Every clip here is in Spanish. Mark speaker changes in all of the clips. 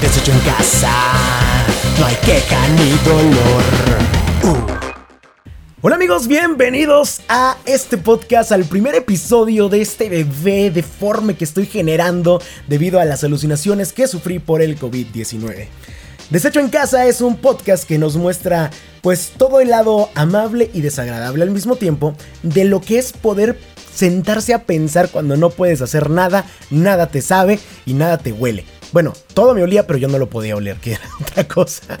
Speaker 1: Deshecho en casa, no hay queja ni dolor. Uh. Hola amigos, bienvenidos a este podcast, al primer episodio de este bebé deforme que estoy generando debido a las alucinaciones que sufrí por el COVID-19. Desecho en casa es un podcast que nos muestra pues todo el lado amable y desagradable al mismo tiempo de lo que es poder sentarse a pensar cuando no puedes hacer nada, nada te sabe y nada te huele. Bueno, todo me olía, pero yo no lo podía oler, que era otra cosa.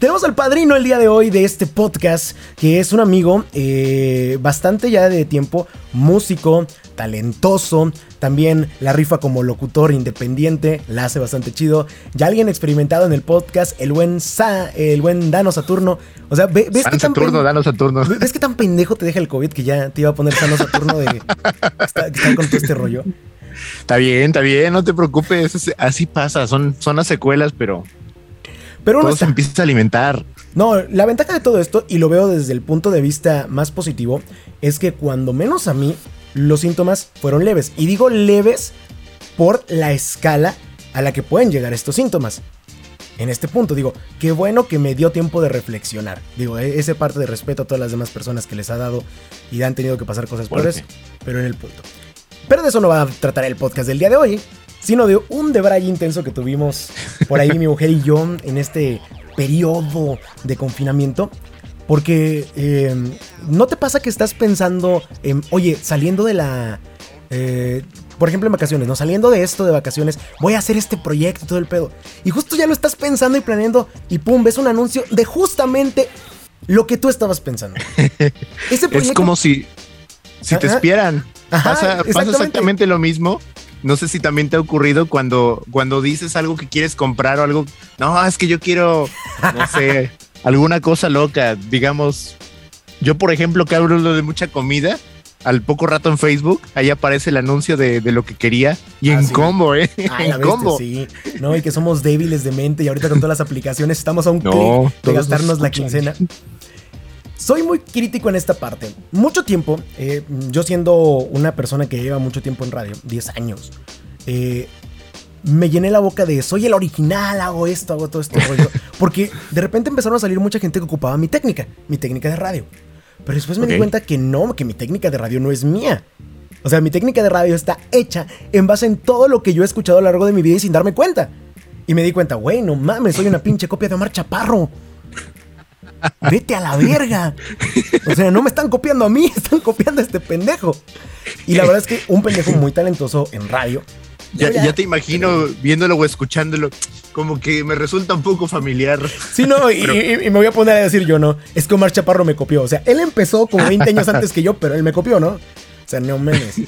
Speaker 1: Tenemos al padrino el día de hoy de este podcast, que es un amigo eh, bastante ya de tiempo, músico, talentoso, también la rifa como locutor independiente, la hace bastante chido. Ya alguien experimentado en el podcast, el buen Sa, el buen Dano Saturno. O sea, ¿ves
Speaker 2: que Saturno, Dano Saturno.
Speaker 1: ¿Ves que tan pendejo te deja el COVID que ya te iba a poner Sano Saturno de estar con todo este rollo?
Speaker 2: Está bien, está bien, no te preocupes, así pasa, son, son las secuelas, pero,
Speaker 1: pero
Speaker 2: todo se empieza a alimentar.
Speaker 1: No, la ventaja de todo esto, y lo veo desde el punto de vista más positivo, es que cuando menos a mí, los síntomas fueron leves. Y digo leves por la escala a la que pueden llegar estos síntomas. En este punto, digo, qué bueno que me dio tiempo de reflexionar. Digo, e-, ese parte de respeto a todas las demás personas que les ha dado y han tenido que pasar cosas peores, pero en el punto. Pero de eso no va a tratar el podcast del día de hoy, sino de un debray intenso que tuvimos por ahí mi mujer y yo en este periodo de confinamiento. Porque em, no te pasa que estás pensando, en, oye, saliendo de la... Eh, por ejemplo, en vacaciones, ¿no? Saliendo de esto de vacaciones, voy a hacer este proyecto y todo el pedo. Y justo ya lo estás pensando y planeando y pum, ves un anuncio de justamente lo que tú estabas pensando.
Speaker 2: Ese es como si, si te espieran pasa, exactamente. lo mismo. No sé si también te ha ocurrido cuando, cuando dices algo que quieres comprar o algo. No, es que yo quiero, no sé, alguna cosa loca. Digamos, yo, por ejemplo, que hablo de mucha comida, al poco rato en Facebook, ahí aparece el anuncio de, lo que quería y en ah, combo, ¿eh? en combo.
Speaker 1: sí. No, y que somos débiles de mente y ahorita con todas las aplicaciones estamos a un clic de gastarnos la quincena. Soy muy crítico en esta parte. Mucho tiempo, eh, yo siendo una persona que lleva mucho tiempo en radio, 10 años, eh, me llené la boca de soy el original, hago esto, hago todo rollo. Porque de repente empezaron a salir mucha gente que ocupaba mi técnica, mi técnica de radio. Pero después me di cuenta que no, que mi técnica de radio no es mía. O sea, mi técnica de radio está hecha en base en todo lo que yo he escuchado a lo largo de mi vida y sin darme cuenta. Y me di cuenta, güey, no mames, soy una pinche copia de Omar Chaparro. Vete a la verga. O sea, no me están copiando a mí, están copiando a este pendejo. Y la verdad es que un pendejo muy talentoso en radio.
Speaker 2: Ya, te imagino viéndolo o escuchándolo, como que me resulta un poco familiar.
Speaker 1: Sí, no, y, me voy a poner a decir yo, ¿no? Es que Omar Chaparro me copió. O sea, él empezó como 20 años antes que yo, pero él me copió, ¿no? O sea, no memes.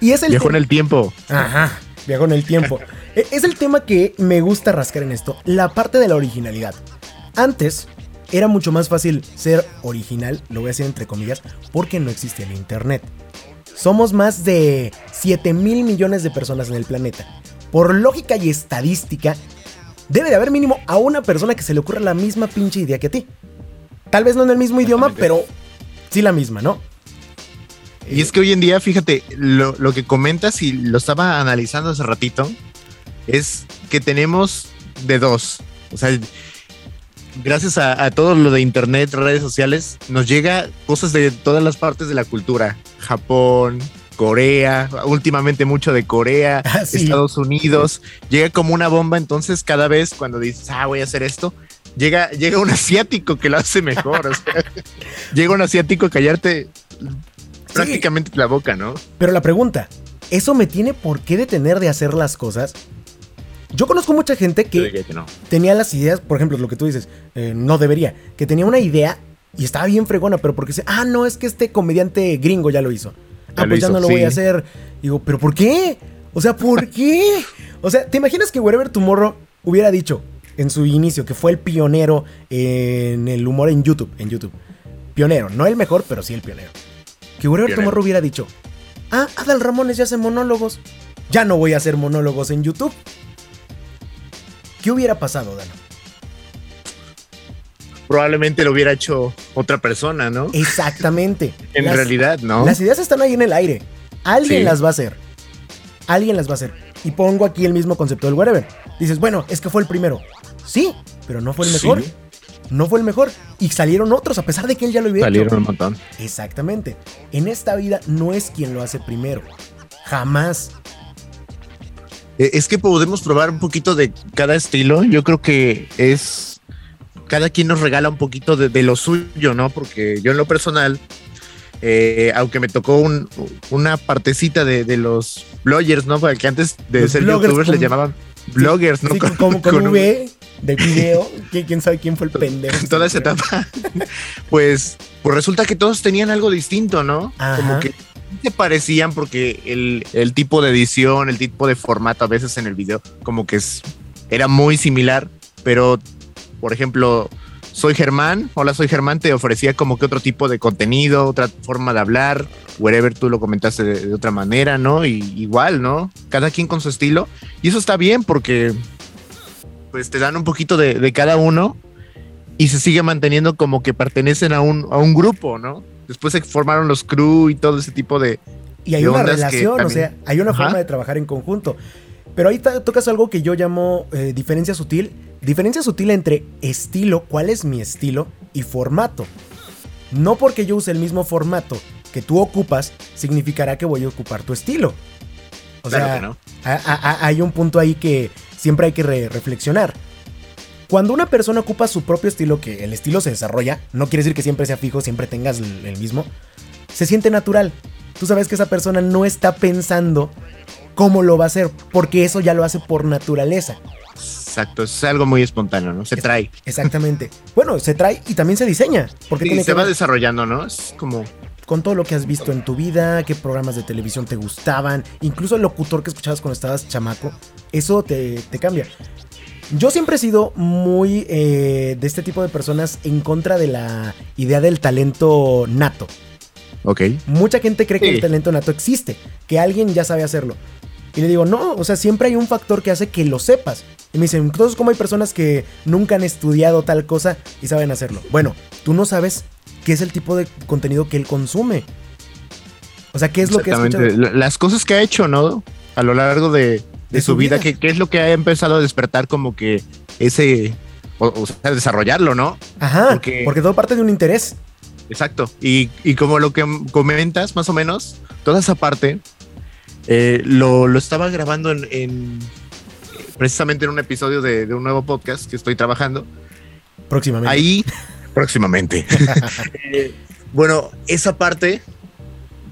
Speaker 2: Y es el Viajó en el tiempo.
Speaker 1: Ajá, viajó en el tiempo. E, es el tema que me gusta rascar en esto, la parte de la originalidad. Antes, era mucho más fácil ser original, lo voy a decir entre comillas, porque no existía el Internet. Somos más de 7 mil millones de personas en el planeta. Por lógica y estadística, debe de haber mínimo a una persona que se le ocurra la misma pinche idea que a ti. Tal vez no en el mismo idioma, pero sí la misma, ¿no?
Speaker 2: Y es que hoy en día, fíjate, lo, lo que comentas y lo estaba analizando hace ratito, es que tenemos de dos. O sea, gracias a, todo lo de internet, redes sociales, nos llega cosas de todas las partes de la cultura. Japón, Corea, últimamente mucho de Corea, ah, Estados Unidos. Llega como una bomba, entonces cada vez cuando dices, ah, voy a hacer esto, llega, llega un asiático que lo hace mejor. llega un asiático a callarte prácticamente la boca, ¿no?
Speaker 1: Pero la pregunta, ¿eso me tiene por qué detener de hacer las cosas? Yo conozco mucha gente que, tenía las ideas, por ejemplo, lo que tú dices, eh, no debería, que tenía una idea y estaba bien fregona, pero porque dice, ah, no, es que este comediante gringo ya lo hizo. ah, pues ya no lo voy a hacer. Digo, ¿pero por qué? O sea, ¿por qué? O sea, ¿te imaginas que Wherever Tomorrow hubiera dicho en su inicio que fue el pionero en el humor en YouTube? En YouTube. Pionero, no el mejor, pero sí el pionero. Que Wherever Tomorrow hubiera dicho, ah, Adal Ramones ya hace monólogos. Ya no voy a hacer monólogos en YouTube. ¿Qué hubiera pasado, Dano?
Speaker 2: Probablemente lo hubiera hecho otra persona, ¿no?
Speaker 1: Exactamente.
Speaker 2: en realidad, ¿no?
Speaker 1: Las ideas están ahí en el aire. Alguien las va a hacer. Alguien las va a hacer. Y pongo aquí el mismo concepto del wherever. Dices, bueno, es que fue el primero. Sí, pero no fue el mejor.
Speaker 2: Sí.
Speaker 1: No fue el mejor. Y salieron otros, a pesar de que él ya lo
Speaker 2: Salieron
Speaker 1: hecho.
Speaker 2: un montón.
Speaker 1: Exactamente. En esta vida no es quien lo hace primero. Jamás.
Speaker 2: Eh, Es que podemos probar un poquito de cada estilo. Yo creo que es. Cada quien nos regala un poquito de, de lo suyo, ¿no? Porque yo en lo personal, eh, aunque me tocó un- una partecita de, de los bloggers, ¿no? Porque antes de
Speaker 1: Los
Speaker 2: ser youtubers le
Speaker 1: con-
Speaker 2: llamaban bloggers, ¿no?
Speaker 1: Sí,
Speaker 2: Con-
Speaker 1: como con,
Speaker 2: con un-
Speaker 1: de video. ¿Quién, quién sabe quién fue el pendejo?
Speaker 2: en toda esa etapa, pues, pues resulta que todos tenían algo distinto, ¿no?
Speaker 1: Ajá.
Speaker 2: Como que se parecían porque el, el tipo de edición, el tipo de formato a veces en el video, como que es, era muy similar, pero, por ejemplo, soy Germán, hola, soy Germán, te ofrecía como que otro tipo de contenido, otra forma de hablar, wherever tú lo comentaste de, de otra manera, ¿no? Y igual, ¿no? Cada quien con su estilo, y eso está bien porque, pues, te dan un poquito de, de cada uno y se sigue manteniendo como que pertenecen a un, a un grupo, ¿no? Después se formaron los crew y todo ese tipo de...
Speaker 1: Y hay
Speaker 2: de
Speaker 1: una relación, o sea, hay una
Speaker 2: Ajá.
Speaker 1: forma de trabajar en conjunto. Pero ahí tocas algo que yo llamo eh, diferencia sutil. Diferencia sutil entre estilo, cuál es mi estilo, y formato. No porque yo use el mismo formato que tú ocupas, significará que voy a ocupar tu estilo. O
Speaker 2: Claro
Speaker 1: sea,
Speaker 2: que no.
Speaker 1: a- a- a- hay un punto ahí que siempre hay que re- reflexionar. Cuando una persona ocupa su propio estilo, que el estilo se desarrolla, no quiere decir que siempre sea fijo, siempre tengas el, mismo, se siente natural. Tú sabes que esa persona no está pensando cómo lo va a hacer, porque eso ya lo hace por naturaleza.
Speaker 2: Exacto, es algo muy espontáneo, ¿no? Se trae.
Speaker 1: Exactamente. bueno, se trae y también se diseña, porque
Speaker 2: Sí,
Speaker 1: tiene
Speaker 2: se
Speaker 1: que
Speaker 2: va
Speaker 1: ver
Speaker 2: desarrollando, ¿no? Es como...
Speaker 1: con todo lo que has visto en tu vida, qué programas de televisión te gustaban, incluso el locutor que escuchabas cuando estabas chamaco, eso te, te cambia. Yo siempre he sido muy eh, de este tipo de personas en contra de la idea del talento nato.
Speaker 2: Ok.
Speaker 1: Mucha gente cree que
Speaker 2: Sí.
Speaker 1: el talento nato existe, que alguien ya sabe hacerlo. Y le digo, no, o sea, siempre hay un factor que hace que lo sepas. Y me dicen, entonces, ¿cómo hay personas que nunca han estudiado tal cosa y saben hacerlo? Bueno, tú no sabes qué es el tipo de contenido que él consume. O sea, ¿qué es lo que ha
Speaker 2: Exactamente. Las cosas que ha hecho, ¿no? A lo largo de, de
Speaker 1: De
Speaker 2: su vida,
Speaker 1: vida.
Speaker 2: ¿qué, qué es lo que ha empezado a despertar como que ese... O, o sea, desarrollarlo, ¿no?
Speaker 1: Ajá,
Speaker 2: porque-
Speaker 1: porque todo parte de un interés.
Speaker 2: Exacto. Y, y como lo que comentas, más o menos, toda esa parte eh, lo, lo estaba grabando en, en- precisamente en un episodio de, de un nuevo podcast que estoy trabajando.
Speaker 1: Próximamente.
Speaker 2: Ahí, próximamente. Eh, bueno, esa parte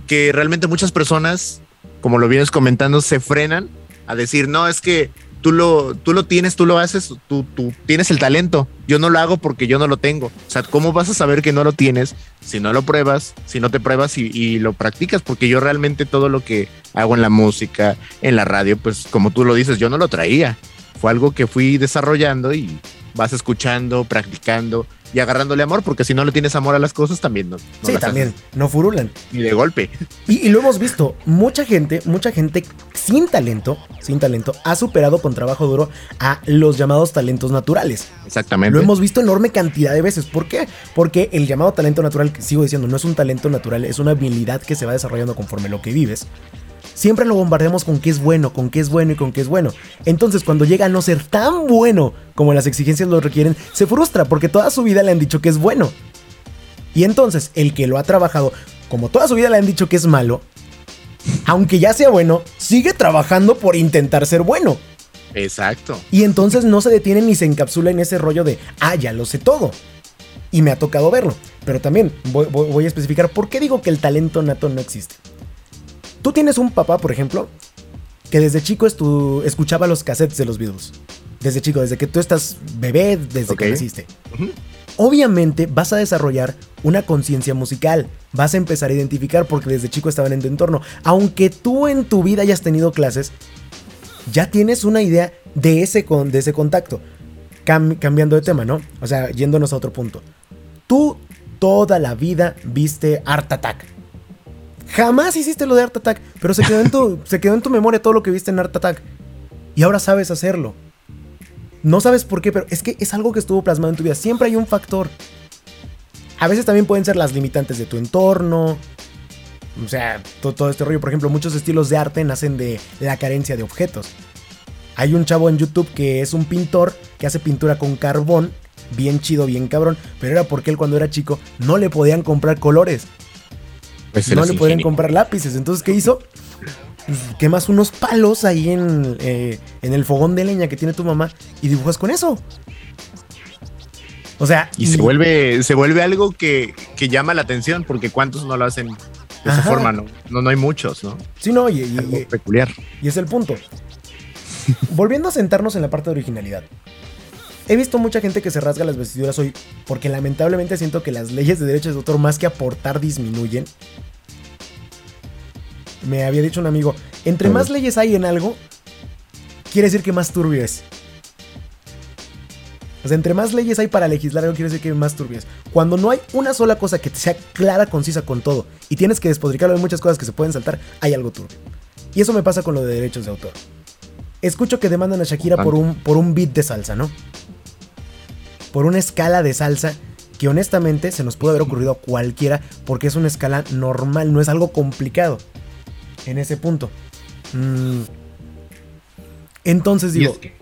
Speaker 2: que realmente muchas personas, como lo vienes comentando, se frenan a decir, no, es que tú lo, tú lo tienes, tú lo haces, tú, tú tienes el talento. Yo no lo hago porque yo no lo tengo. O sea, ¿cómo vas a saber que no lo tienes si no lo pruebas, si no te pruebas y, y lo practicas? Porque yo realmente todo lo que hago en la música, en la radio, pues como tú lo dices, yo no lo traía. Fue algo que fui desarrollando y vas escuchando, practicando y agarrándole amor, porque si no le tienes amor a las cosas, también no. no
Speaker 1: sí,
Speaker 2: las
Speaker 1: también,
Speaker 2: haces
Speaker 1: no furulan.
Speaker 2: Ni de golpe.
Speaker 1: Y, y lo hemos visto, mucha gente, mucha gente sin talento, sin talento, ha superado con trabajo duro a los llamados talentos naturales.
Speaker 2: Exactamente.
Speaker 1: Lo hemos visto enorme cantidad de veces. ¿Por qué? Porque el llamado talento natural, que sigo diciendo, no es un talento natural, es una habilidad que se va desarrollando conforme lo que vives. Siempre lo bombardeamos con qué es bueno, con qué es bueno y con qué es bueno. Entonces, cuando llega a no ser tan bueno como las exigencias lo requieren, se frustra porque toda su vida le han dicho que es bueno. Y entonces, el que lo ha trabajado, como toda su vida le han dicho que es malo, aunque ya sea bueno, sigue trabajando por intentar ser bueno.
Speaker 2: Exacto.
Speaker 1: Y entonces no se detiene ni se encapsula en ese rollo de, ah, ya lo sé todo. Y me ha tocado verlo. Pero también voy, voy- voy a especificar por qué digo que el talento nato no existe. Tú tienes un papá, por ejemplo, que desde chico estu- escuchaba los cassettes de los Beatles. Desde chico, desde que tú estás bebé, desde que naciste. Obviamente vas a desarrollar una conciencia musical. Vas a empezar a identificar porque desde chico estaban en tu entorno. Aunque tú en tu vida hayas tenido clases, ya tienes una idea de ese, con, de ese contacto. Cam- cambiando de tema, ¿no? O sea, yéndonos a otro punto. Tú toda la vida viste Art Attack. Jamás hiciste lo de Art Attack, pero se quedó en tu, se quedó en tu memoria todo lo que viste en Art Attack. Y ahora sabes hacerlo. No sabes por qué, pero es que es algo que estuvo plasmado en tu vida. Siempre hay un factor. A veces también pueden ser las limitantes de tu entorno. O sea, to- todo, este rollo. Por ejemplo, muchos estilos de arte nacen de la carencia de objetos. Hay un chavo en YouTube que es un pintor que hace pintura con carbón, bien chido, bien cabrón, pero era porque él cuando era chico no le podían comprar colores.
Speaker 2: Pues
Speaker 1: no le podían
Speaker 2: ingenio.
Speaker 1: comprar lápices. Entonces, ¿qué hizo? Pues, quemas unos palos ahí en, eh, en el fogón de leña que tiene tu mamá y dibujas con eso. O sea,
Speaker 2: Y se vuelve, se vuelve algo que, que llama la atención, porque cuántos no lo hacen de esa forma, ¿no? No, no hay muchos, ¿no?
Speaker 1: Sí, no, y, y-
Speaker 2: Algo
Speaker 1: y-
Speaker 2: peculiar.
Speaker 1: y es el punto. Volviendo a sentarnos en la parte de originalidad. He visto mucha gente que se rasga las vestiduras hoy porque lamentablemente siento que las leyes de derechos de autor más que aportar disminuyen. Me había dicho un amigo, entre más leyes hay en algo, quiere decir que más turbio es. O sea, entre más leyes hay para legislar algo, quiere decir que más turbio es. Cuando no hay una sola cosa que sea clara, concisa con todo, y tienes que despotricarlo de muchas cosas que se pueden saltar, hay algo turbio. Y eso me pasa con lo de derechos de autor. Escucho que demandan a Shakira por un, por un beat de salsa, ¿no? Por una escala de salsa que honestamente se nos puede haber ocurrido a cualquiera porque es una escala normal, no es algo complicado en ese punto. Mm. Entonces digo,
Speaker 2: es que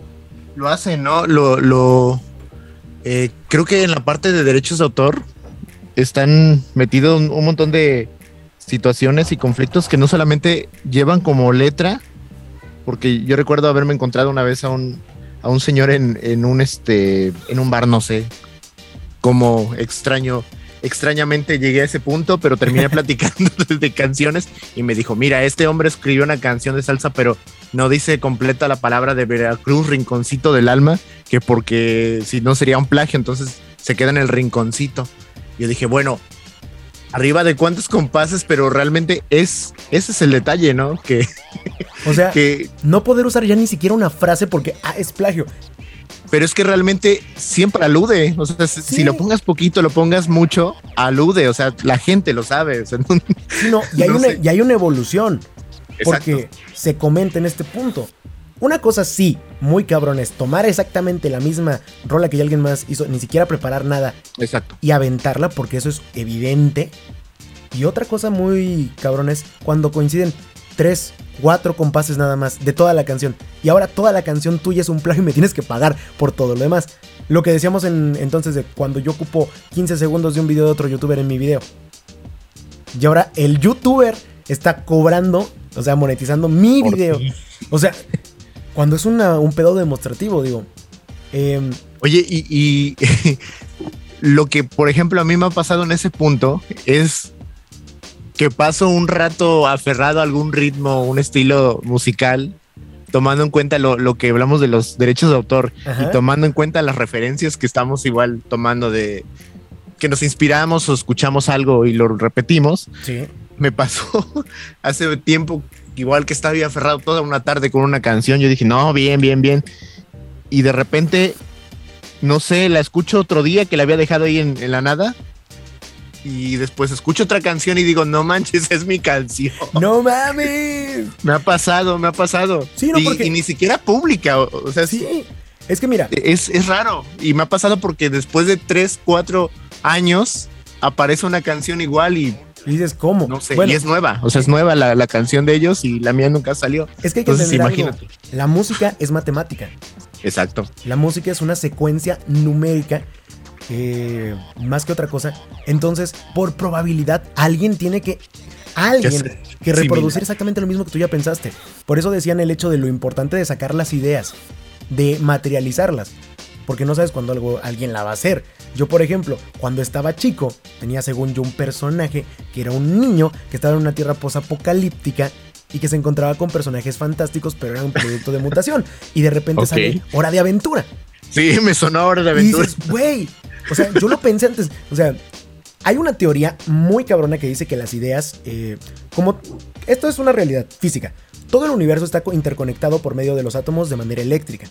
Speaker 2: lo hacen, ¿no? Lo, lo eh, creo que en la parte de derechos de autor están metidos un, un montón de situaciones y conflictos que no solamente llevan como letra, porque yo recuerdo haberme encontrado una vez a un, a un señor en, en un este en un bar, no sé, como extraño. Extrañamente llegué a ese punto, pero terminé platicando de canciones y me dijo, mira, este hombre escribió una canción de salsa, pero no dice completa la palabra de Veracruz, rinconcito del alma, que porque si no sería un plagio, entonces se queda en el rinconcito. Yo dije, bueno, arriba de cuántos compases, pero realmente es, ese es el detalle, ¿no? Que,
Speaker 1: o sea,
Speaker 2: que,
Speaker 1: no poder usar ya ni siquiera una frase porque ah, es plagio.
Speaker 2: pero es que realmente siempre alude, o sea, si-
Speaker 1: Sí.
Speaker 2: si lo pongas poquito, lo pongas mucho, alude, o sea, la gente lo sabe. o sea, no-
Speaker 1: Sí, no, y hay,
Speaker 2: No
Speaker 1: una, y hay una evolución. Porque
Speaker 2: Exacto.
Speaker 1: se comenta en este punto. Una cosa sí, muy cabrón, es tomar exactamente la misma rola que ya alguien más hizo, ni siquiera preparar nada
Speaker 2: Exacto.
Speaker 1: y aventarla porque eso es evidente. Y otra cosa muy cabrón es cuando coinciden tres, cuatro compases nada más de toda la canción. Y ahora toda la canción tuya es un plagio y me tienes que pagar por todo lo demás. Lo que decíamos en, entonces de cuando yo ocupo 15 segundos de un video de otro youtuber en mi video. Y ahora el youtuber está cobrando, o sea, monetizando mi
Speaker 2: Por
Speaker 1: video.
Speaker 2: ti.
Speaker 1: O sea, cuando es una- un pedo demostrativo, digo. em,
Speaker 2: Oye, y, y lo que, por ejemplo, a mí me ha pasado en ese punto es que paso un rato aferrado a algún ritmo, un estilo musical, tomando en cuenta lo, lo que hablamos de los derechos de autor
Speaker 1: Ajá.
Speaker 2: y tomando en cuenta las referencias que estamos igual tomando de que nos inspiramos o escuchamos algo y lo repetimos.
Speaker 1: sí.
Speaker 2: Me pasó hace tiempo, igual que estaba aferrado toda una tarde con una canción, yo dije, no, bien, bien, bien. Y de repente, no sé, la escucho otro día que la había dejado ahí en, en la nada. Y después escucho otra canción y digo, no manches, es mi canción.
Speaker 1: ¡No mames!
Speaker 2: Me ha pasado, me ha pasado.
Speaker 1: Sí, no,
Speaker 2: y,
Speaker 1: porque-
Speaker 2: y ni siquiera pública, o, o sea,
Speaker 1: Sí. Es que mira,
Speaker 2: es, es raro. Y me ha pasado porque después de tres, cuatro años aparece una canción igual y
Speaker 1: y dices, ¿cómo?
Speaker 2: no sé,
Speaker 1: Bueno,
Speaker 2: y es nueva. O sea, es nueva la, la canción de ellos y la mía nunca salió.
Speaker 1: es que hay que
Speaker 2: Entonces,
Speaker 1: entender algo.
Speaker 2: imagínate.
Speaker 1: La música es matemática.
Speaker 2: Exacto.
Speaker 1: La música es una secuencia numérica eh, más que otra cosa. Entonces, por probabilidad, alguien tiene que. Alguien que reproducir exactamente lo mismo que tú ya pensaste. Por eso decían el hecho de lo importante de sacar las ideas, de materializarlas. Porque no sabes cuándo algo, alguien la va a hacer. Yo, por ejemplo, cuando estaba chico, tenía según yo un personaje que era un niño que estaba en una tierra posapocalíptica y que se encontraba con personajes fantásticos, pero era un producto de mutación. Y de repente
Speaker 2: Ok.
Speaker 1: sale Hora de Aventura.
Speaker 2: Sí, me sonó ahora de
Speaker 1: Y
Speaker 2: aventura.
Speaker 1: dices, güey. O sea, yo lo pensé antes. O sea, hay una teoría muy cabrona que dice que las ideas, eh, como esto es una realidad física. Todo el universo está co- interconectado por medio de los átomos de manera eléctrica.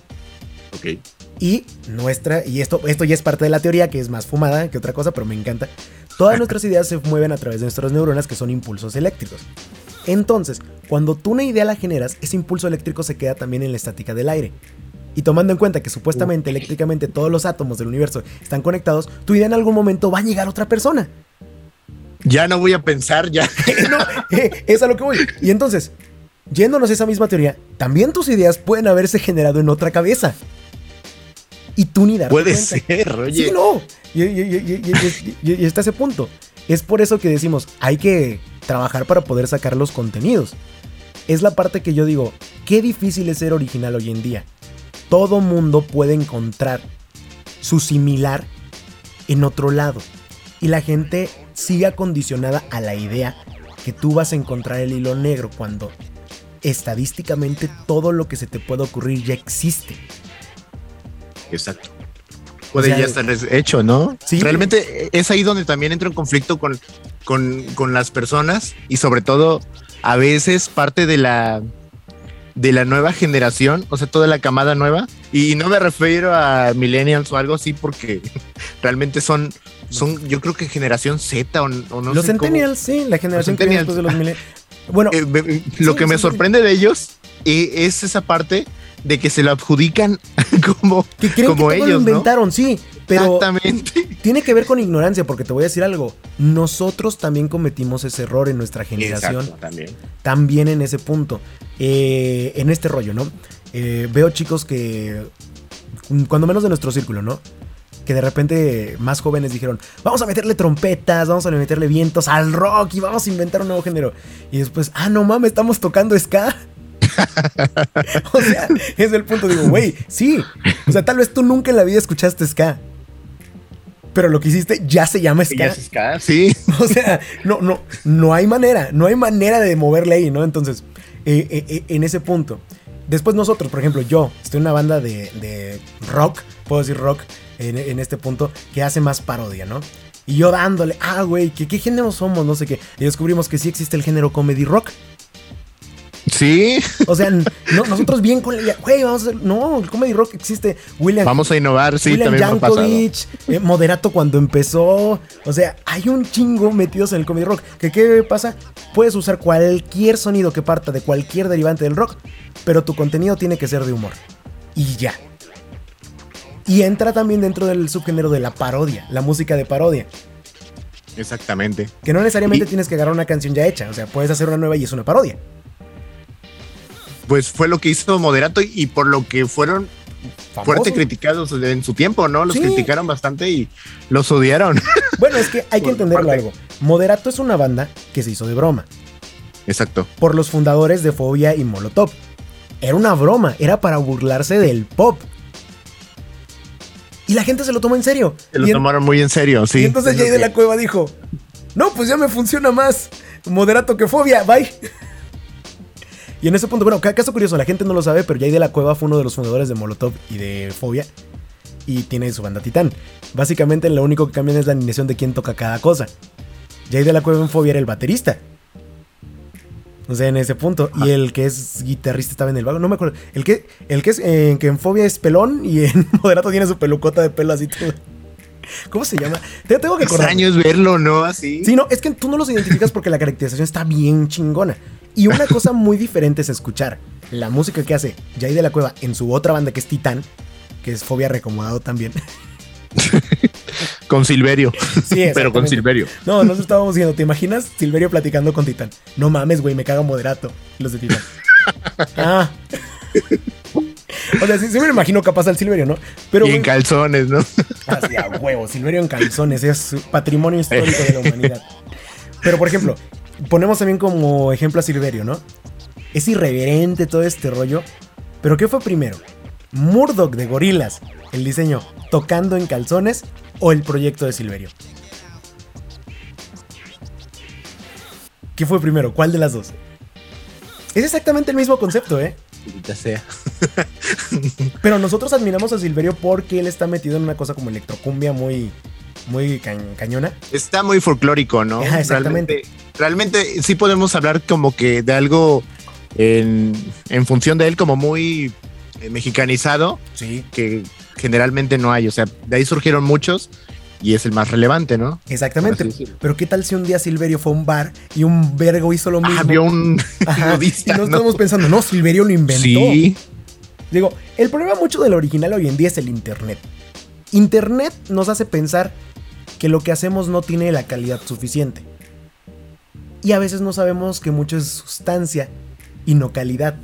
Speaker 2: Ok.
Speaker 1: Y nuestra, y esto, esto ya es parte de la teoría, que es más fumada que otra cosa, pero me encanta. Todas nuestras ideas se mueven a través de nuestras neuronas, que son impulsos eléctricos. Entonces, cuando tú una idea la generas, ese impulso eléctrico se queda también en la estática del aire. Y tomando en cuenta que supuestamente eléctricamente todos los átomos del universo están conectados, tu idea en algún momento va a llegar a otra persona.
Speaker 2: Ya no voy a pensar, ya.
Speaker 1: no, eh, es a lo que voy. Y entonces, yéndonos a esa misma teoría, también tus ideas pueden haberse generado en otra cabeza. Y tú ni darte
Speaker 2: Puede
Speaker 1: cuenta.
Speaker 2: ser, oye.
Speaker 1: Sí, no. Y, y- y- y- y- y- y está ese punto. Es por eso que decimos, hay que trabajar para poder sacar los contenidos. Es la parte que yo digo, qué difícil es ser original hoy en día. Todo mundo puede encontrar su similar en otro lado. Y la gente sigue acondicionada a la idea que tú vas a encontrar el hilo negro cuando estadísticamente todo lo que se te puede ocurrir ya existe.
Speaker 2: Exacto. Puede
Speaker 1: O sea,
Speaker 2: ya estar hecho, ¿no?
Speaker 1: Sí.
Speaker 2: Realmente es ahí donde también entro en conflicto con, con, con las personas y sobre todo a veces parte de la de la nueva generación, o sea, toda la camada nueva. Y no me refiero a millennials o algo así porque realmente son, son yo creo que generación Z o, o no
Speaker 1: los
Speaker 2: sé cómo.
Speaker 1: centennials, sí, la generación que después de los millennials. Bueno,
Speaker 2: Eh, lo
Speaker 1: Sí,
Speaker 2: que me sorprende de ellos eh, es esa parte de que se lo adjudican como,
Speaker 1: que creen
Speaker 2: como
Speaker 1: que todo
Speaker 2: ellos,
Speaker 1: lo
Speaker 2: ¿no?
Speaker 1: inventaron, sí, pero
Speaker 2: Exactamente.
Speaker 1: tiene que ver con ignorancia, porque te voy a decir algo. Nosotros también cometimos ese error en nuestra generación,
Speaker 2: Exacto, también.
Speaker 1: también en ese punto, eh, en este rollo, ¿no? Eh, veo chicos que, cuando menos de nuestro círculo, ¿no? Que de repente más jóvenes dijeron, vamos a meterle trompetas, vamos a meterle vientos al rock y vamos a inventar un nuevo género. Y después, ah, no mames, estamos tocando ska. o sea, es el punto, digo, güey, sí. O sea, tal vez tú nunca en la vida escuchaste ska. Pero lo que hiciste ya se llama ska.
Speaker 2: Ya es ska, Sí.
Speaker 1: O sea, no, no, no hay manera, no hay manera de moverle ahí, ¿no? Entonces, eh, eh, eh, en ese punto. Después nosotros, por ejemplo, yo estoy en una banda de, de rock, puedo decir rock en, en este punto, que hace más parodia, ¿no? Y yo dándole, ah, güey, ¿qué, ¿qué género somos? No sé qué. Y descubrimos que sí existe el género comedy rock.
Speaker 2: Sí.
Speaker 1: O sea, no, nosotros bien con la güey, vamos a hacer. No, el comedy rock existe. William
Speaker 2: Vamos a innovar, sí,
Speaker 1: William
Speaker 2: también.
Speaker 1: Yankovic, eh, Moderato cuando empezó. O sea, hay un chingo metidos en el comedy rock. ¿Que ¿Qué pasa? Puedes usar cualquier sonido que parta de cualquier derivante del rock, pero tu contenido tiene que ser de humor. Y ya. Y entra también dentro del subgénero de la parodia, la música de parodia.
Speaker 2: Exactamente.
Speaker 1: Que no necesariamente
Speaker 2: Y-
Speaker 1: tienes que agarrar una canción ya hecha. O sea, puedes hacer una nueva y es una parodia.
Speaker 2: Pues fue lo que hizo Moderato y, y por lo que fueron fuerte
Speaker 1: Famoso.
Speaker 2: criticados en su tiempo, ¿no? Los
Speaker 1: Sí.
Speaker 2: criticaron bastante y los odiaron.
Speaker 1: Bueno, es que hay que entenderlo algo. Moderato es una banda que se hizo de broma.
Speaker 2: Exacto.
Speaker 1: por los fundadores de Fobia y Molotov. Era una broma, era para burlarse del pop. Y la gente se lo tomó en serio.
Speaker 2: Se lo
Speaker 1: en-
Speaker 2: tomaron muy en serio, sí.
Speaker 1: y entonces
Speaker 2: Es
Speaker 1: Jay de la Cueva dijo: No, pues ya me funciona más moderato que Fobia, bye. Y en ese punto, bueno, ca- caso curioso, la gente no lo sabe, pero Jay de la Cueva fue uno de los fundadores de Molotov y de Fobia. Y tiene su banda Titán. Básicamente lo único que cambian es la alineación de quién toca cada cosa. Jay de la Cueva en Fobia era el baterista. O sea, en ese punto. Y el que es guitarrista estaba en el vago. No me acuerdo. El que, el que es eh, que en Fobia es pelón y en Moderato tiene su pelucota de pelo así todo. ¿Cómo se llama? Te tengo que acordar.
Speaker 2: Extraño es verlo, ¿no? Así.
Speaker 1: Sí, no, es que tú no los identificas porque la caracterización está bien chingona. Y una cosa muy diferente es escuchar la música que hace Jay de la Cueva en su otra banda que es Titán, que es Fobia Recomodado también.
Speaker 2: Con Silverio.
Speaker 1: Sí,
Speaker 2: Pero con. Silverio.
Speaker 1: No, nosotros estábamos diciendo, ¿te imaginas Silverio platicando con Titán? No mames, güey, me caga moderato. Los de Titán. ah. O sea, sí, sí me lo imagino capaz al Silverio, ¿no? Pero
Speaker 2: y en calzones, ¿no?
Speaker 1: así a huevo, Silverio en calzones, es patrimonio histórico de la humanidad. Pero por ejemplo, ponemos también como ejemplo a Silverio, ¿no? Es irreverente todo este rollo. Pero ¿qué fue primero? Murdoch de Gorilas, el diseño, tocando en calzones o el proyecto de Silverio. ¿Qué fue primero? ¿Cuál de las dos? Es exactamente el mismo concepto, ¿eh?
Speaker 2: Ya sea.
Speaker 1: Pero nosotros admiramos a Silverio porque él está metido en una cosa como electrocumbia muy, muy ca- cañona.
Speaker 2: Está muy folclórico, ¿no?
Speaker 1: Exactamente.
Speaker 2: Realmente, realmente sí podemos hablar como que de algo en, en función de él como muy eh, mexicanizado,
Speaker 1: Sí.
Speaker 2: que generalmente no hay. O sea, de ahí surgieron muchos y es el más relevante, ¿no?
Speaker 1: Exactamente. Pero ¿qué tal si un día Silverio fue a un bar y un vergo hizo lo mismo?
Speaker 2: Ah, vio un
Speaker 1: Ajá,
Speaker 2: nudista,
Speaker 1: y nos
Speaker 2: ¿no?
Speaker 1: estamos pensando, no, Silverio lo inventó.
Speaker 2: Sí,
Speaker 1: Digo, el problema mucho del original hoy en día es el Internet. Internet nos hace pensar que lo que hacemos no tiene la calidad suficiente. Y a veces no sabemos que mucho es sustancia y no calidad.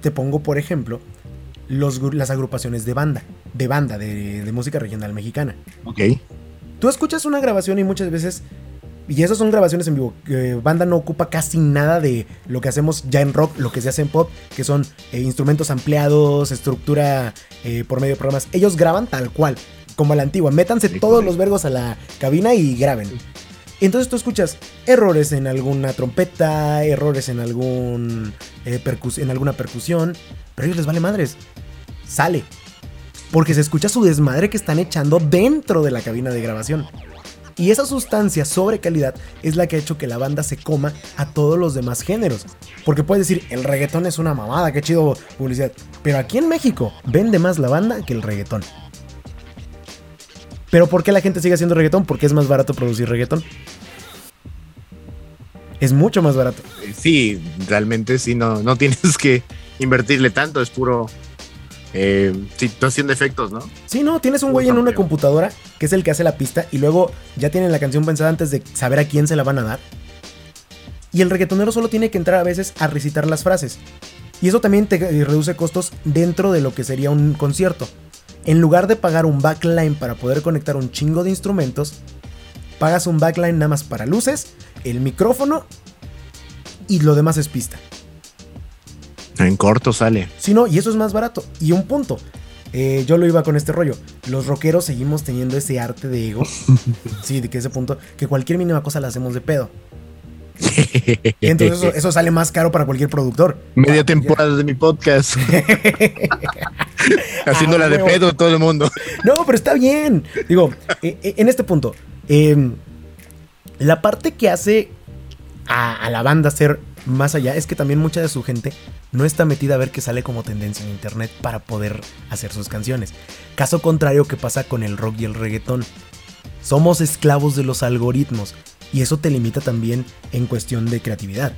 Speaker 1: Te pongo, por ejemplo, los, las agrupaciones de banda, de banda, de, de música regional mexicana.
Speaker 2: Ok.
Speaker 1: Tú escuchas una grabación y muchas veces y esas son grabaciones en vivo. banda no ocupa casi nada de lo que hacemos ya en rock, lo que se hace en pop, que son eh, instrumentos ampliados, estructura eh, por medio de programas. Ellos graban tal cual, como a la antigua. Métanse todos los vergos a la cabina y graben. Entonces tú escuchas errores en alguna trompeta, errores en, algún, eh, en alguna percusión, pero a ellos les vale madres. Sale. Porque se escucha su desmadre que están echando dentro de la cabina de grabación. Y esa sustancia sobre calidad es la que ha hecho que la banda se coma a todos los demás géneros. Porque puedes decir, el reggaetón es una mamada, qué chido publicidad. Pero aquí en México vende más la banda que el reggaetón. Pero ¿por qué la gente sigue haciendo reggaetón? Porque es más barato producir reggaetón. Es mucho más barato.
Speaker 2: Sí, realmente sí, no, no tienes que invertirle tanto, es puro eh, situación de efectos, ¿no?
Speaker 1: Sí, no, tienes un güey en una computadora que es el que hace la pista y luego ya tienen la canción pensada antes de saber a quién se la van a dar. Y el reggaetonero solo tiene que entrar a veces a recitar las frases. Y eso también te reduce costos dentro de lo que sería un concierto. En lugar de pagar un backline para poder conectar un chingo de instrumentos, pagas un backline nada más para luces, el micrófono y lo demás es pista.
Speaker 2: En corto sale.
Speaker 1: Sí, no, y eso es más barato. Y un punto. Eh, yo lo iba con este rollo. Los rockeros seguimos teniendo ese arte de ego. sí, de que ese punto. Que cualquier mínima cosa la hacemos de pedo. Entonces eso, sale más caro para cualquier productor.
Speaker 2: Media temporada de mi podcast. Haciéndola de pedo todo el mundo.
Speaker 1: No, pero está bien. Digo, eh, eh, en este punto. Em, la parte que hace a, a la banda ser más allá es que también mucha de su gente no está metida a ver que sale como tendencia en internet para poder hacer sus canciones. Caso contrario que pasa con el rock y el reggaetón. Somos esclavos de los algoritmos y eso te limita también en cuestión de creatividad.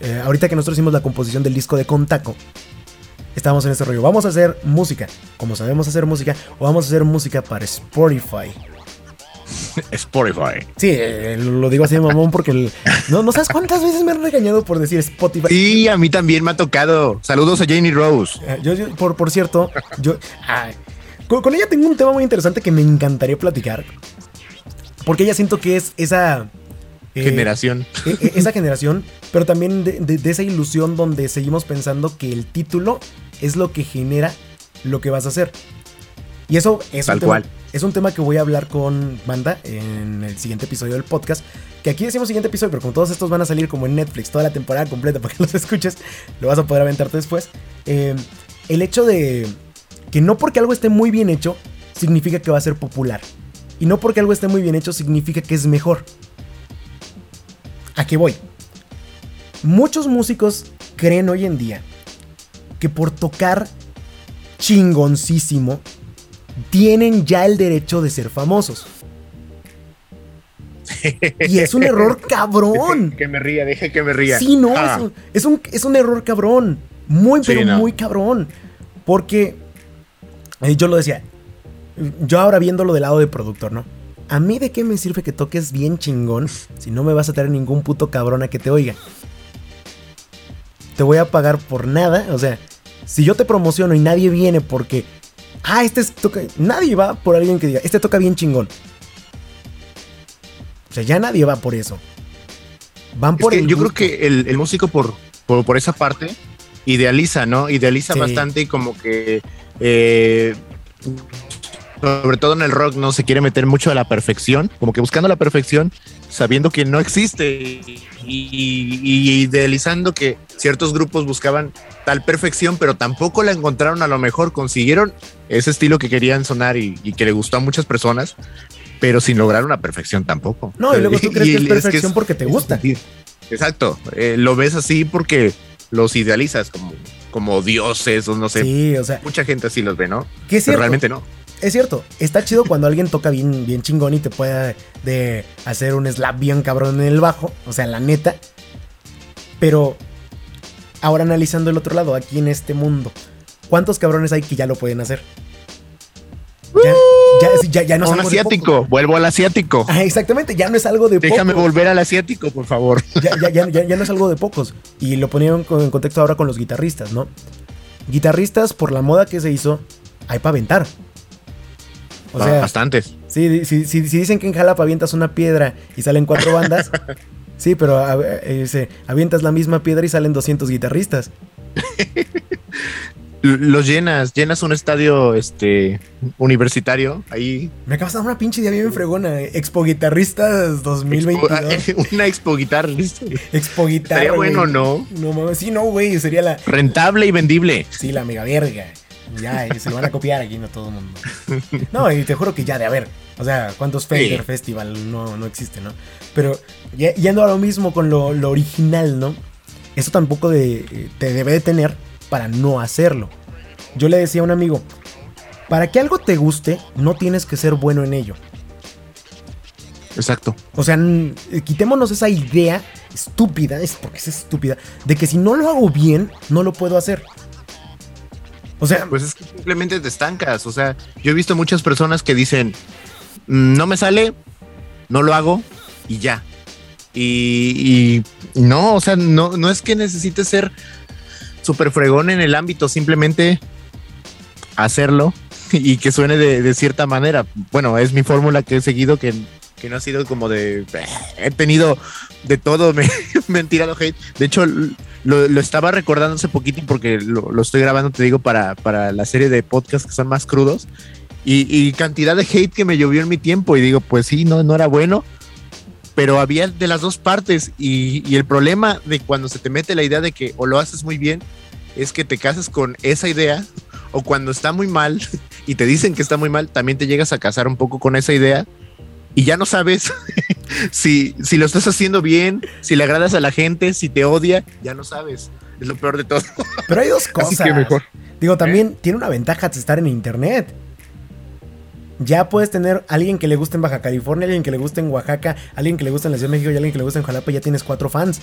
Speaker 1: Eh, ahorita que nosotros hicimos la composición del disco de Contaco, estábamos en ese rollo. Vamos a hacer música, como sabemos hacer música, o vamos a hacer música para Spotify.
Speaker 2: Spotify.
Speaker 1: Sí, eh, lo digo así de mamón porque no, no sabes cuántas veces me han regañado por decir Spotify.
Speaker 2: Sí, a mí también me ha tocado. Saludos a Janie Rose.
Speaker 1: Eh, yo, por, por cierto, yo con, ella tengo un tema muy interesante que me encantaría platicar. Porque ella siento que es esa
Speaker 2: eh, generación.
Speaker 1: E, e, esa generación, pero también de, esa ilusión donde seguimos pensando que el título es lo que genera lo que vas a hacer. Y eso es
Speaker 2: Tal cual.
Speaker 1: Es un tema que voy a hablar con Banda en el siguiente episodio del podcast. Que aquí decimos siguiente episodio, pero como todos estos van a salir como en Netflix toda la temporada completa para que los escuches, lo vas a poder aventarte después. Eh, el hecho de que no porque algo esté muy bien hecho, significa que va a ser popular. Y no porque algo esté muy bien hecho, significa que es mejor. ¿A qué voy? Muchos músicos creen hoy en día que por tocar chingoncísimo tienen ya el derecho de ser famosos. Y es un error cabrón.
Speaker 2: que me ría, deje que me ría.
Speaker 1: Sí, no, ah. es, un, es, un, error cabrón. Muy, pero muy cabrón. Porque eh, yo lo decía, yo ahora viéndolo del lado de productor, ¿no? A mí de qué me sirve que toques bien chingón si no me vas a traer ningún puto cabrón a que te oiga. Te voy a pagar por nada, o sea, si yo te promociono y nadie viene porque ah, este toca. Nadie va por alguien que diga, este toca bien chingón. O sea, ya nadie va por eso.
Speaker 2: Van por Yo creo que el, músico por, por, esa parte idealiza, ¿no? Idealiza bastante y como que eh, sobre todo en el rock, no se quiere meter mucho a la perfección, como que buscando la perfección, sabiendo que no existe y, idealizando que ciertos grupos buscaban tal perfección, pero tampoco la encontraron a lo mejor, consiguieron ese estilo que querían sonar y, que le gustó a muchas personas, pero sin lograr una perfección tampoco.
Speaker 1: No, y luego tú crees que es perfección porque te gusta.
Speaker 2: Exacto, eh, lo ves así porque los idealizas como, como dioses o no sé.
Speaker 1: Sí, o sea.
Speaker 2: Mucha gente así los ve, ¿no?
Speaker 1: Que
Speaker 2: pero realmente no
Speaker 1: es cierto, está chido cuando alguien toca bien, bien chingón y te puede de hacer un slap bien cabrón en el bajo, o sea, la neta. Pero ahora analizando el otro lado, aquí en este mundo, ¿cuántos cabrones hay que ya lo pueden hacer? ya, ya, no es
Speaker 2: un asiático, vuelvo al asiático.
Speaker 1: exactamente, ya no es algo de
Speaker 2: Déjame volver al asiático, por favor.
Speaker 1: Ya, ya, ya, ya, no es algo de pocos. Y lo ponían en contexto ahora con los guitarristas, ¿no? Guitarristas, por la moda que se hizo, hay para aventar.
Speaker 2: O sea, bastantes.
Speaker 1: Sí, si, si, dicen que en Jalapa avientas una piedra y salen cuatro bandas, sí, pero eh, avientas la misma piedra y salen 200 guitarristas.
Speaker 2: los llenas, llenas un estadio este universitario ahí.
Speaker 1: Me acabas de dar una pinche idea bien fregona. Expo Guitarristas 2022.
Speaker 2: una Expo
Speaker 1: Guitarrista. Expo Guitarra.
Speaker 2: Sería bueno, ¿no?
Speaker 1: No mames, sí, no, güey, sería la.
Speaker 2: Rentable y vendible.
Speaker 1: Sí, la mega verga. Ya, se lo van a copiar aquí, no todo el mundo. No, y te juro que ya de haber. O sea, ¿cuántos Fader Festival no, no existe, no? Pero yendo a lo mismo con lo, lo original, ¿no? Eso tampoco de, te debe de tener para no hacerlo. Yo le decía a un amigo, para que algo te guste, no tienes que ser bueno en ello.
Speaker 2: Exacto.
Speaker 1: O sea, quitémonos esa idea estúpida, es porque es estúpida, de que si no lo hago bien, no lo puedo hacer.
Speaker 2: O sea, pues es que simplemente te estancas. O sea, yo he visto muchas personas que dicen, mm, no me sale, no lo hago y ya. Y, no, o sea, no, no es que necesites ser súper fregón en el ámbito, simplemente hacerlo y que suene de, cierta manera. Bueno, es mi fórmula que he seguido que, no ha sido como de... He tenido de todo, me, me han tirado hate. De hecho, lo, estaba recordando hace poquito porque lo, estoy grabando, te digo, para, para la serie de podcasts que son más crudos. Y, cantidad de hate que me llovió en mi tiempo y digo, pues sí, no, no era bueno, pero había de las dos partes y, el problema de cuando se te mete la idea de que o lo haces muy bien es que te casas con esa idea o cuando está muy mal y te dicen que está muy mal, también te llegas a casar un poco con esa idea y ya no sabes si, si lo estás haciendo bien, si le agradas a la gente, si te odia, ya no sabes. Es lo peor de todo.
Speaker 1: Pero hay dos cosas. mejor. Digo, también ¿Eh? tiene una ventaja de estar en internet ya puedes tener alguien que le guste en Baja California, alguien que le guste en Oaxaca, alguien que le guste en la Ciudad de México y alguien que le guste en Jalapa, ya tienes cuatro fans.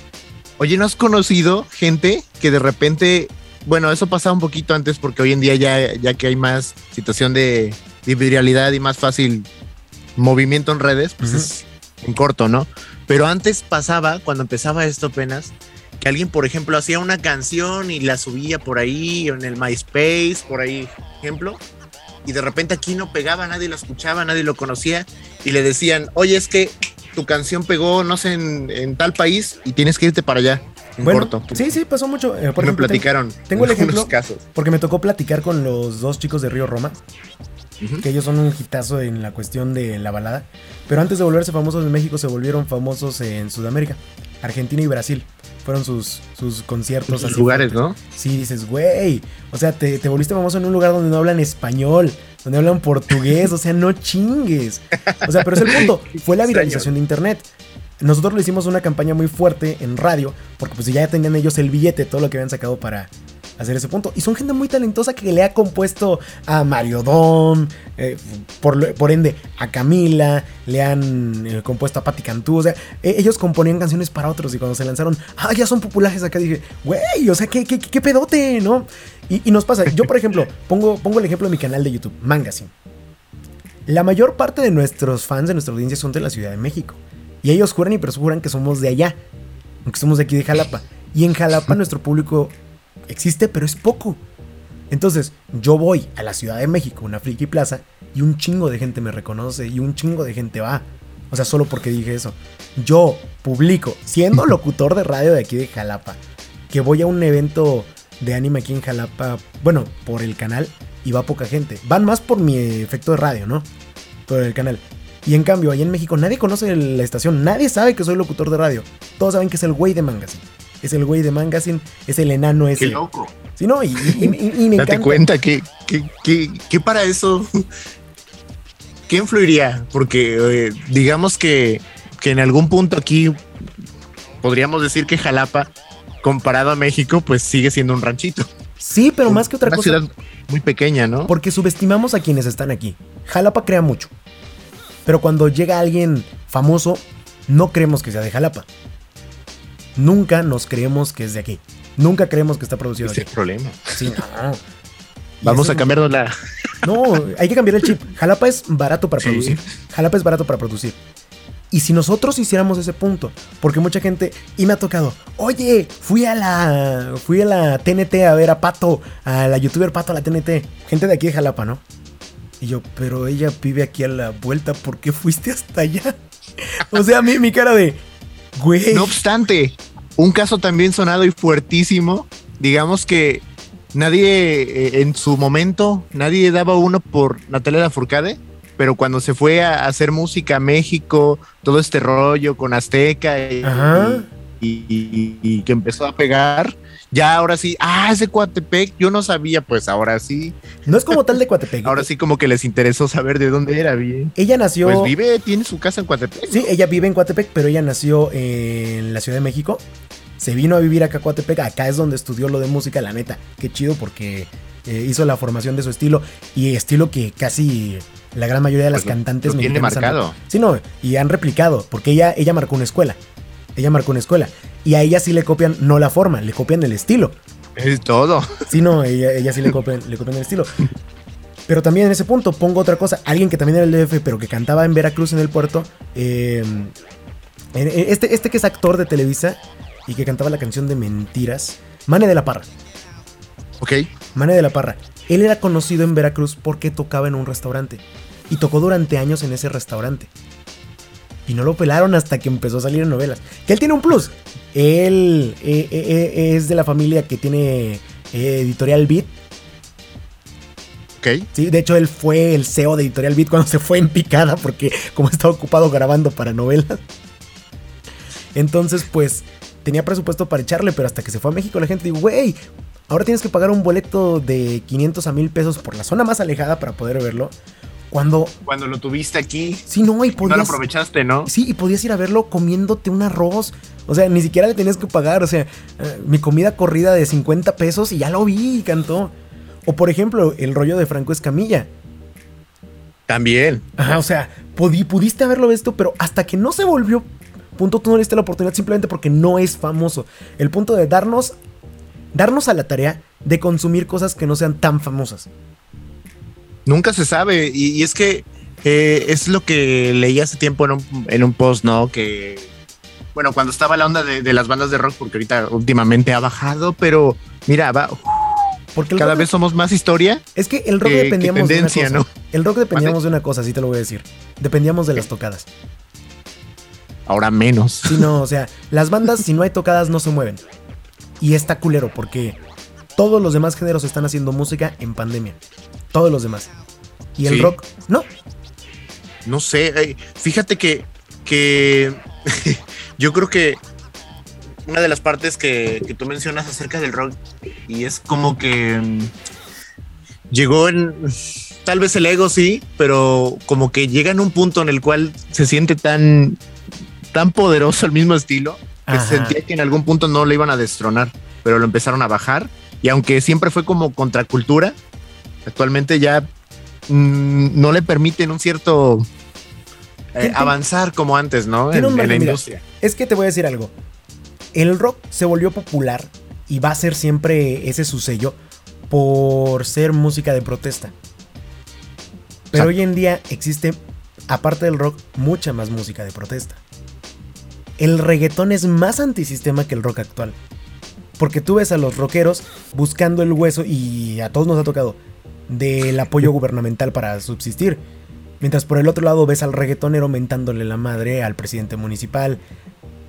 Speaker 2: Oye, ¿no has conocido gente que de repente, bueno, eso pasaba un poquito antes porque hoy en día ya, ya que hay más situación de, viralidad y más fácil movimiento en redes, pues es en corto, ¿no? Pero antes pasaba, cuando empezaba esto apenas, que alguien, por ejemplo, hacía una canción y la subía por ahí, en el MySpace, por ahí, ejemplo, y de repente aquí no pegaba, nadie lo escuchaba, nadie lo conocía y le decían, oye, es que tu canción pegó, no sé, en, tal país y tienes que irte para allá. En corto.
Speaker 1: Sí, sí, pasó mucho.
Speaker 2: Eh, me platicaron.
Speaker 1: Tengo el ejemplo. Casos. Porque me tocó platicar con los dos chicos de Río Roma. Que ellos son un hitazo en la cuestión de la balada. Pero antes de volverse famosos en México, se volvieron famosos en Sudamérica, Argentina y Brasil fueron sus, sus conciertos.
Speaker 2: Sus lugares, ¿no?
Speaker 1: Sí, dices, güey. O sea, te, te, volviste famoso en un lugar donde no hablan español, donde hablan portugués, o sea, no chingues. O sea, pero es el punto. Fue la viralización de internet. Nosotros le hicimos una campaña muy fuerte en radio, porque pues ya tenían ellos el billete, todo lo que habían sacado para, hacer ese punto. Y son gente muy talentosa que le ha compuesto a Mario Dom, eh, por, ende a Camila, le han eh, compuesto a Patti Cantú. O sea, e, ellos componían canciones para otros y cuando se lanzaron, ah, ya son populares acá, dije, güey, o sea, qué, qué, pedote, ¿no? Y, nos pasa, yo por ejemplo, pongo, pongo el ejemplo de mi canal de YouTube, Mangasin. La mayor parte de nuestros fans, de nuestra audiencia, son de la Ciudad de México. Y ellos juran y presuran que somos de allá, aunque somos de aquí de Jalapa. Y en Jalapa nuestro público existe, pero es poco. Entonces, yo voy a la Ciudad de México, una friki plaza, y un chingo de gente me reconoce y un chingo de gente va. O sea, solo porque dije eso. Yo publico, siendo locutor de radio de aquí de Jalapa, que voy a un evento de anime aquí en Jalapa, bueno, por el canal, y va poca gente. Van más por mi efecto de radio, ¿no? Por el canal. Y en cambio, ahí en México nadie conoce la estación, nadie sabe que soy locutor de radio. Todos saben que es el güey de Mangas es el güey de Mangasin, es el enano ese.
Speaker 2: Qué loco.
Speaker 1: Sí, no, y, me
Speaker 2: Date cuenta que, que, para eso, ¿qué influiría? Porque eh, digamos que, que en algún punto aquí podríamos decir que Jalapa, comparado a México, pues sigue siendo un ranchito.
Speaker 1: Sí, pero más que otra cosa.
Speaker 2: Una ciudad muy pequeña, ¿no?
Speaker 1: Porque subestimamos a quienes están aquí. Jalapa crea mucho. Pero cuando llega alguien famoso, no creemos que sea de Jalapa nunca nos creemos que es de aquí. Nunca creemos que está producido
Speaker 2: Ese
Speaker 1: aquí.
Speaker 2: Es el problema.
Speaker 1: Sí, no.
Speaker 2: Vamos a cambiarnos la.
Speaker 1: No, hay que cambiar el chip. Jalapa es barato para
Speaker 2: Sí.
Speaker 1: producir. Jalapa es barato para producir. Y si nosotros hiciéramos ese punto, porque mucha gente, y me ha tocado, oye, fui a la, fui a la TNT a ver a Pato, a la youtuber Pato a la TNT, gente de aquí de Jalapa, ¿no? Y yo, pero ella vive aquí a la vuelta, ¿por qué fuiste hasta allá? O sea, a mí mi cara de, güey.
Speaker 2: No obstante, un caso también sonado y fuertísimo, digamos que nadie eh, en su momento, nadie daba uno por Natalia Lafourcade, pero cuando se fue a hacer música a México, todo este rollo con Azteca y,
Speaker 1: Ajá.
Speaker 2: y- y- y que empezó a pegar, ya ahora sí, ah, es de Coatepec, yo no sabía, pues ahora sí,
Speaker 1: No es como tal de Coatepec.
Speaker 2: ahora sí como que les interesó saber de dónde era bien.
Speaker 1: Ella nació.
Speaker 2: Pues vive, tiene su casa en Coatepec.
Speaker 1: Sí, ella vive en Coatepec, pero ella nació en la Ciudad de México. Se vino a vivir acá a Coatepec. Acá es donde estudió lo de música, la neta. Qué chido porque eh, hizo la formación de su estilo. Y estilo que casi la gran mayoría de las
Speaker 2: Pues
Speaker 1: cantantes
Speaker 2: lo tiene
Speaker 1: mexicanas han-
Speaker 2: marcado.
Speaker 1: Sí, no, y han replicado. Porque ella, ella marcó una escuela. Ella marcó una escuela. Y a ella sí le copian, no la forma, le copian el estilo.
Speaker 2: Es todo.
Speaker 1: Sí, no, ella, ella sí le copian, le copian el estilo. Pero también en ese punto pongo otra cosa. Alguien que también era el DF, pero que cantaba en Veracruz en el puerto. eh, este, este que es actor de Televisa y que cantaba la canción de Mentiras. Mane de la Parra.
Speaker 2: Ok.
Speaker 1: Mane de la Parra. Él era conocido en Veracruz porque tocaba en un restaurante. Y tocó durante años en ese restaurante. Y no lo pelaron hasta que empezó a salir en novelas. Que él tiene un plus. Él eh, eh, eh, es de la familia que tiene eh, Editorial Beat.
Speaker 2: Ok.
Speaker 1: Sí, de hecho él fue el CEO de Editorial Beat cuando se fue en picada porque como estaba ocupado grabando para novelas. Entonces pues tenía presupuesto para echarle, pero hasta que se fue a México la gente dijo, güey, ahora tienes que pagar un boleto de 500 a 1000 pesos por la zona más alejada para poder verlo. Cuando,
Speaker 2: Cuando lo tuviste aquí,
Speaker 1: sí, no, y
Speaker 2: no lo
Speaker 1: podías...
Speaker 2: aprovechaste, ¿no?
Speaker 1: Sí, y podías ir a verlo comiéndote un arroz. O sea, ni siquiera le tenías que pagar. O sea, eh, mi comida corrida de 50 pesos y ya lo vi y cantó. O por ejemplo, el rollo de Franco Escamilla.
Speaker 2: También.
Speaker 1: Ajá, o sea, pudi- pudiste haberlo visto, pero hasta que no se volvió punto, tú no le diste la oportunidad simplemente porque no es famoso. El punto de darnos, darnos a la tarea de consumir cosas que no sean tan famosas.
Speaker 2: Nunca se sabe. Y, y es que eh, es lo que leí hace tiempo en un, en un post, ¿no? Que, bueno, cuando estaba la onda de, de las bandas de rock, porque ahorita últimamente ha bajado, pero mira, va,
Speaker 1: Porque
Speaker 2: cada vez somos más historia.
Speaker 1: es que el rock dependíamos de una cosa.
Speaker 2: ¿no?
Speaker 1: El rock dependíamos de una cosa, así te lo voy a decir. Dependíamos de las tocadas.
Speaker 2: Ahora menos.
Speaker 1: Sí, no, o sea, las bandas si no hay tocadas no se mueven. Y está culero porque todos los demás géneros están haciendo música en pandemia. Todos los demás. Y el
Speaker 2: Sí.
Speaker 1: rock, no.
Speaker 2: No sé, eh, fíjate que, que yo creo que una de las partes que, que tú mencionas acerca del rock y es como que mm, llegó en tal vez el ego sí, pero como que llega en un punto en el cual se siente tan tan poderoso el mismo estilo que
Speaker 1: Ajá.
Speaker 2: sentía que en algún punto no le iban a destronar, pero lo empezaron a bajar y aunque siempre fue como contracultura, actualmente ya mm, no le permiten un cierto eh, avanzar como antes, ¿no? En, la
Speaker 1: mira.
Speaker 2: industria.
Speaker 1: Es que te voy a decir algo. El rock se volvió popular y va a ser siempre ese su sello por ser música de protesta. Pero
Speaker 2: Exacto.
Speaker 1: hoy en día existe, aparte del rock, mucha más música de protesta. El reggaetón es más antisistema que el rock actual. Porque tú ves a los rockeros buscando el hueso y a todos nos ha tocado del apoyo gubernamental para subsistir. Mientras por el otro lado ves al reggaetonero mentándole la madre al presidente municipal.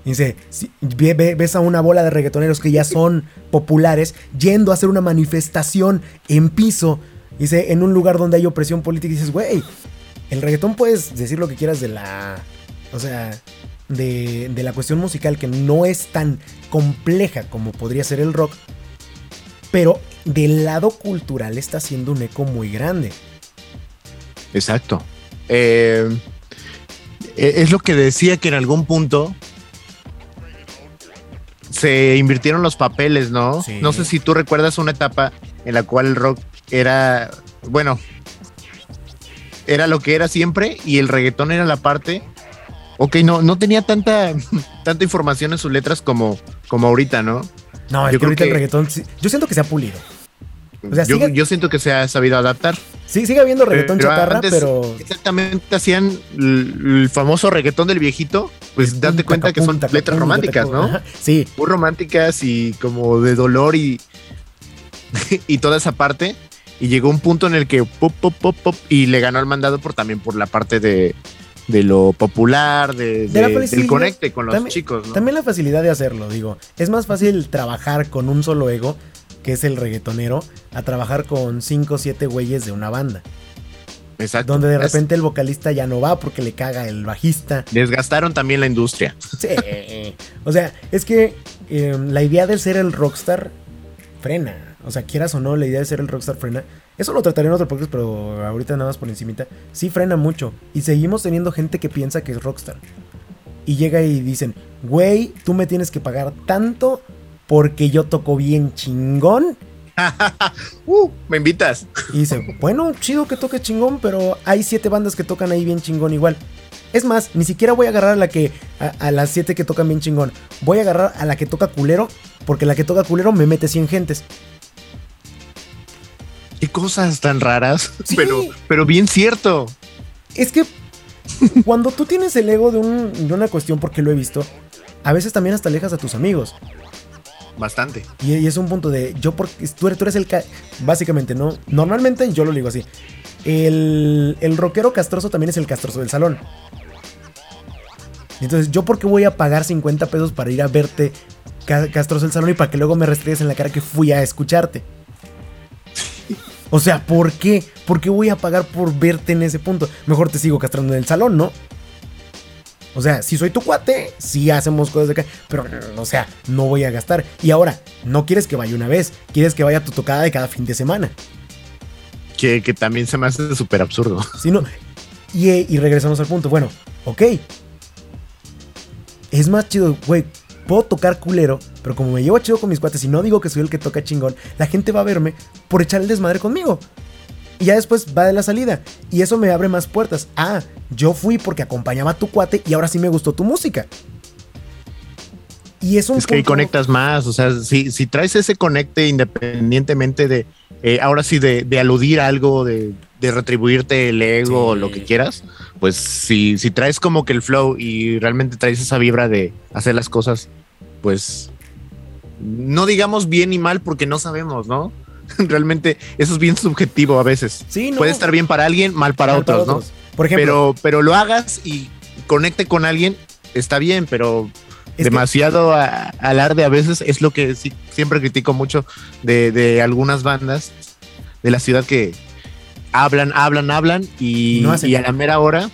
Speaker 1: Dice, ves a una bola de reggaetoneros que ya son populares yendo a hacer una manifestación en piso. Dice, en un lugar donde hay opresión política. Dices, güey, el reggaetón puedes decir lo que quieras de la... O sea, de, de la cuestión musical que no es tan compleja como podría ser el rock. Pero del lado cultural está haciendo un eco muy grande.
Speaker 2: Exacto. Eh, e- es lo que decía que en algún punto se invirtieron los papeles, ¿no?
Speaker 1: Sí.
Speaker 2: No sé si tú recuerdas una etapa en la cual el rock era, bueno, era lo que era siempre y el reggaetón era la parte. Ok, no, no tenía tanta, tanta información en sus letras como, como ahorita, ¿no?
Speaker 1: No, es
Speaker 2: Yo
Speaker 1: que
Speaker 2: creo
Speaker 1: ahorita el
Speaker 2: que-
Speaker 1: reggaetón... sí- Yo siento que se ha pulido. O sea,
Speaker 2: yo,
Speaker 1: sigue-
Speaker 2: yo siento que se ha sabido adaptar.
Speaker 1: Sí, sigue habiendo reggaetón chatarra, pero.
Speaker 2: Exactamente, hacían el, famoso reggaetón del viejito. Pues date cuenta que son letras románticas, ¿no?
Speaker 1: Sí.
Speaker 2: Muy románticas y como de dolor y. y toda esa parte. Y llegó un punto en el que pop, pop, pop, pop, y le ganó el mandado por también por la parte de, de lo popular, de, del conecte con los chicos. ¿no?
Speaker 1: También la facilidad de hacerlo, digo. Es más fácil trabajar con un solo ego, que es el reggaetonero, a trabajar con cinco o siete güeyes de una banda.
Speaker 2: Exacto.
Speaker 1: Donde de repente el vocalista ya no va porque le caga el bajista.
Speaker 2: Desgastaron también la industria.
Speaker 1: Sí. o sea, es que em, la idea de ser el rockstar frena. O sea, quieras o no, la idea de ser el rockstar frena. Eso lo trataré en otro podcast, pero ahorita nada más por encimita. Sí frena mucho. Y seguimos teniendo gente que piensa que es rockstar. Y llega y dicen, güey, tú me tienes que pagar tanto porque yo toco bien chingón.
Speaker 2: uh, me invitas.
Speaker 1: Y dice, bueno, chido que toque chingón, pero hay siete bandas que tocan ahí bien chingón igual. Es más, ni siquiera voy a agarrar a la que a, las siete que tocan bien chingón. Voy a agarrar a la que toca culero, porque la que toca culero me mete 100 gentes.
Speaker 2: Qué cosas tan raras, pero, pero bien cierto.
Speaker 1: Es que cuando tú tienes el ego de, una cuestión, porque lo he visto, a veces también hasta alejas a tus amigos.
Speaker 2: Bastante.
Speaker 1: Y, es un punto de, yo porque tú eres, tú eres el... Básicamente, ¿no? Normalmente yo lo digo así. El, el rockero castroso también es el castroso del salón. Entonces, ¿yo por qué voy a pagar 50 pesos para ir a verte castroso del salón y para que luego me restregues en la cara que fui a escucharte? O sea, ¿por qué? ¿Por qué voy a pagar por verte en ese punto? Mejor te sigo castrando en el salón, ¿no? O sea, si soy tu cuate, sí hacemos cosas de acá, pero, o sea, no voy a gastar. Y ahora, no quieres que vaya una vez, quieres que vaya a tu tocada de cada fin de semana.
Speaker 2: Que, también se me hace súper absurdo.
Speaker 1: Sí, no. Y, y regresamos al punto. Bueno, ok. Es más chido, güey, puedo tocar culero, pero como me llevo chido con mis cuates y no digo que soy el que toca chingón, la gente va a verme por echar el desmadre conmigo. Y ya después va de la salida. Y eso me abre más puertas. Ah, yo fui porque acompañaba a tu cuate y ahora sí me gustó tu música.
Speaker 2: Y es un Es que conectas más. O sea, si, si traes ese conecte independientemente de. Eh, ahora sí, de, aludir a algo, de, retribuirte el ego o lo que quieras. Pues si, si traes como que el flow y realmente traes esa vibra de hacer las cosas pues no digamos bien y mal porque no sabemos, ¿no? Realmente eso es bien subjetivo a veces.
Speaker 1: Sí,
Speaker 2: Puede estar bien para alguien, mal para, otros, ¿no? Por ejemplo, pero, pero lo hagas y conecte con alguien, está bien, pero demasiado alarde a veces es lo que siempre critico mucho de, algunas bandas de la ciudad que hablan, hablan, hablan y, y a la mera hora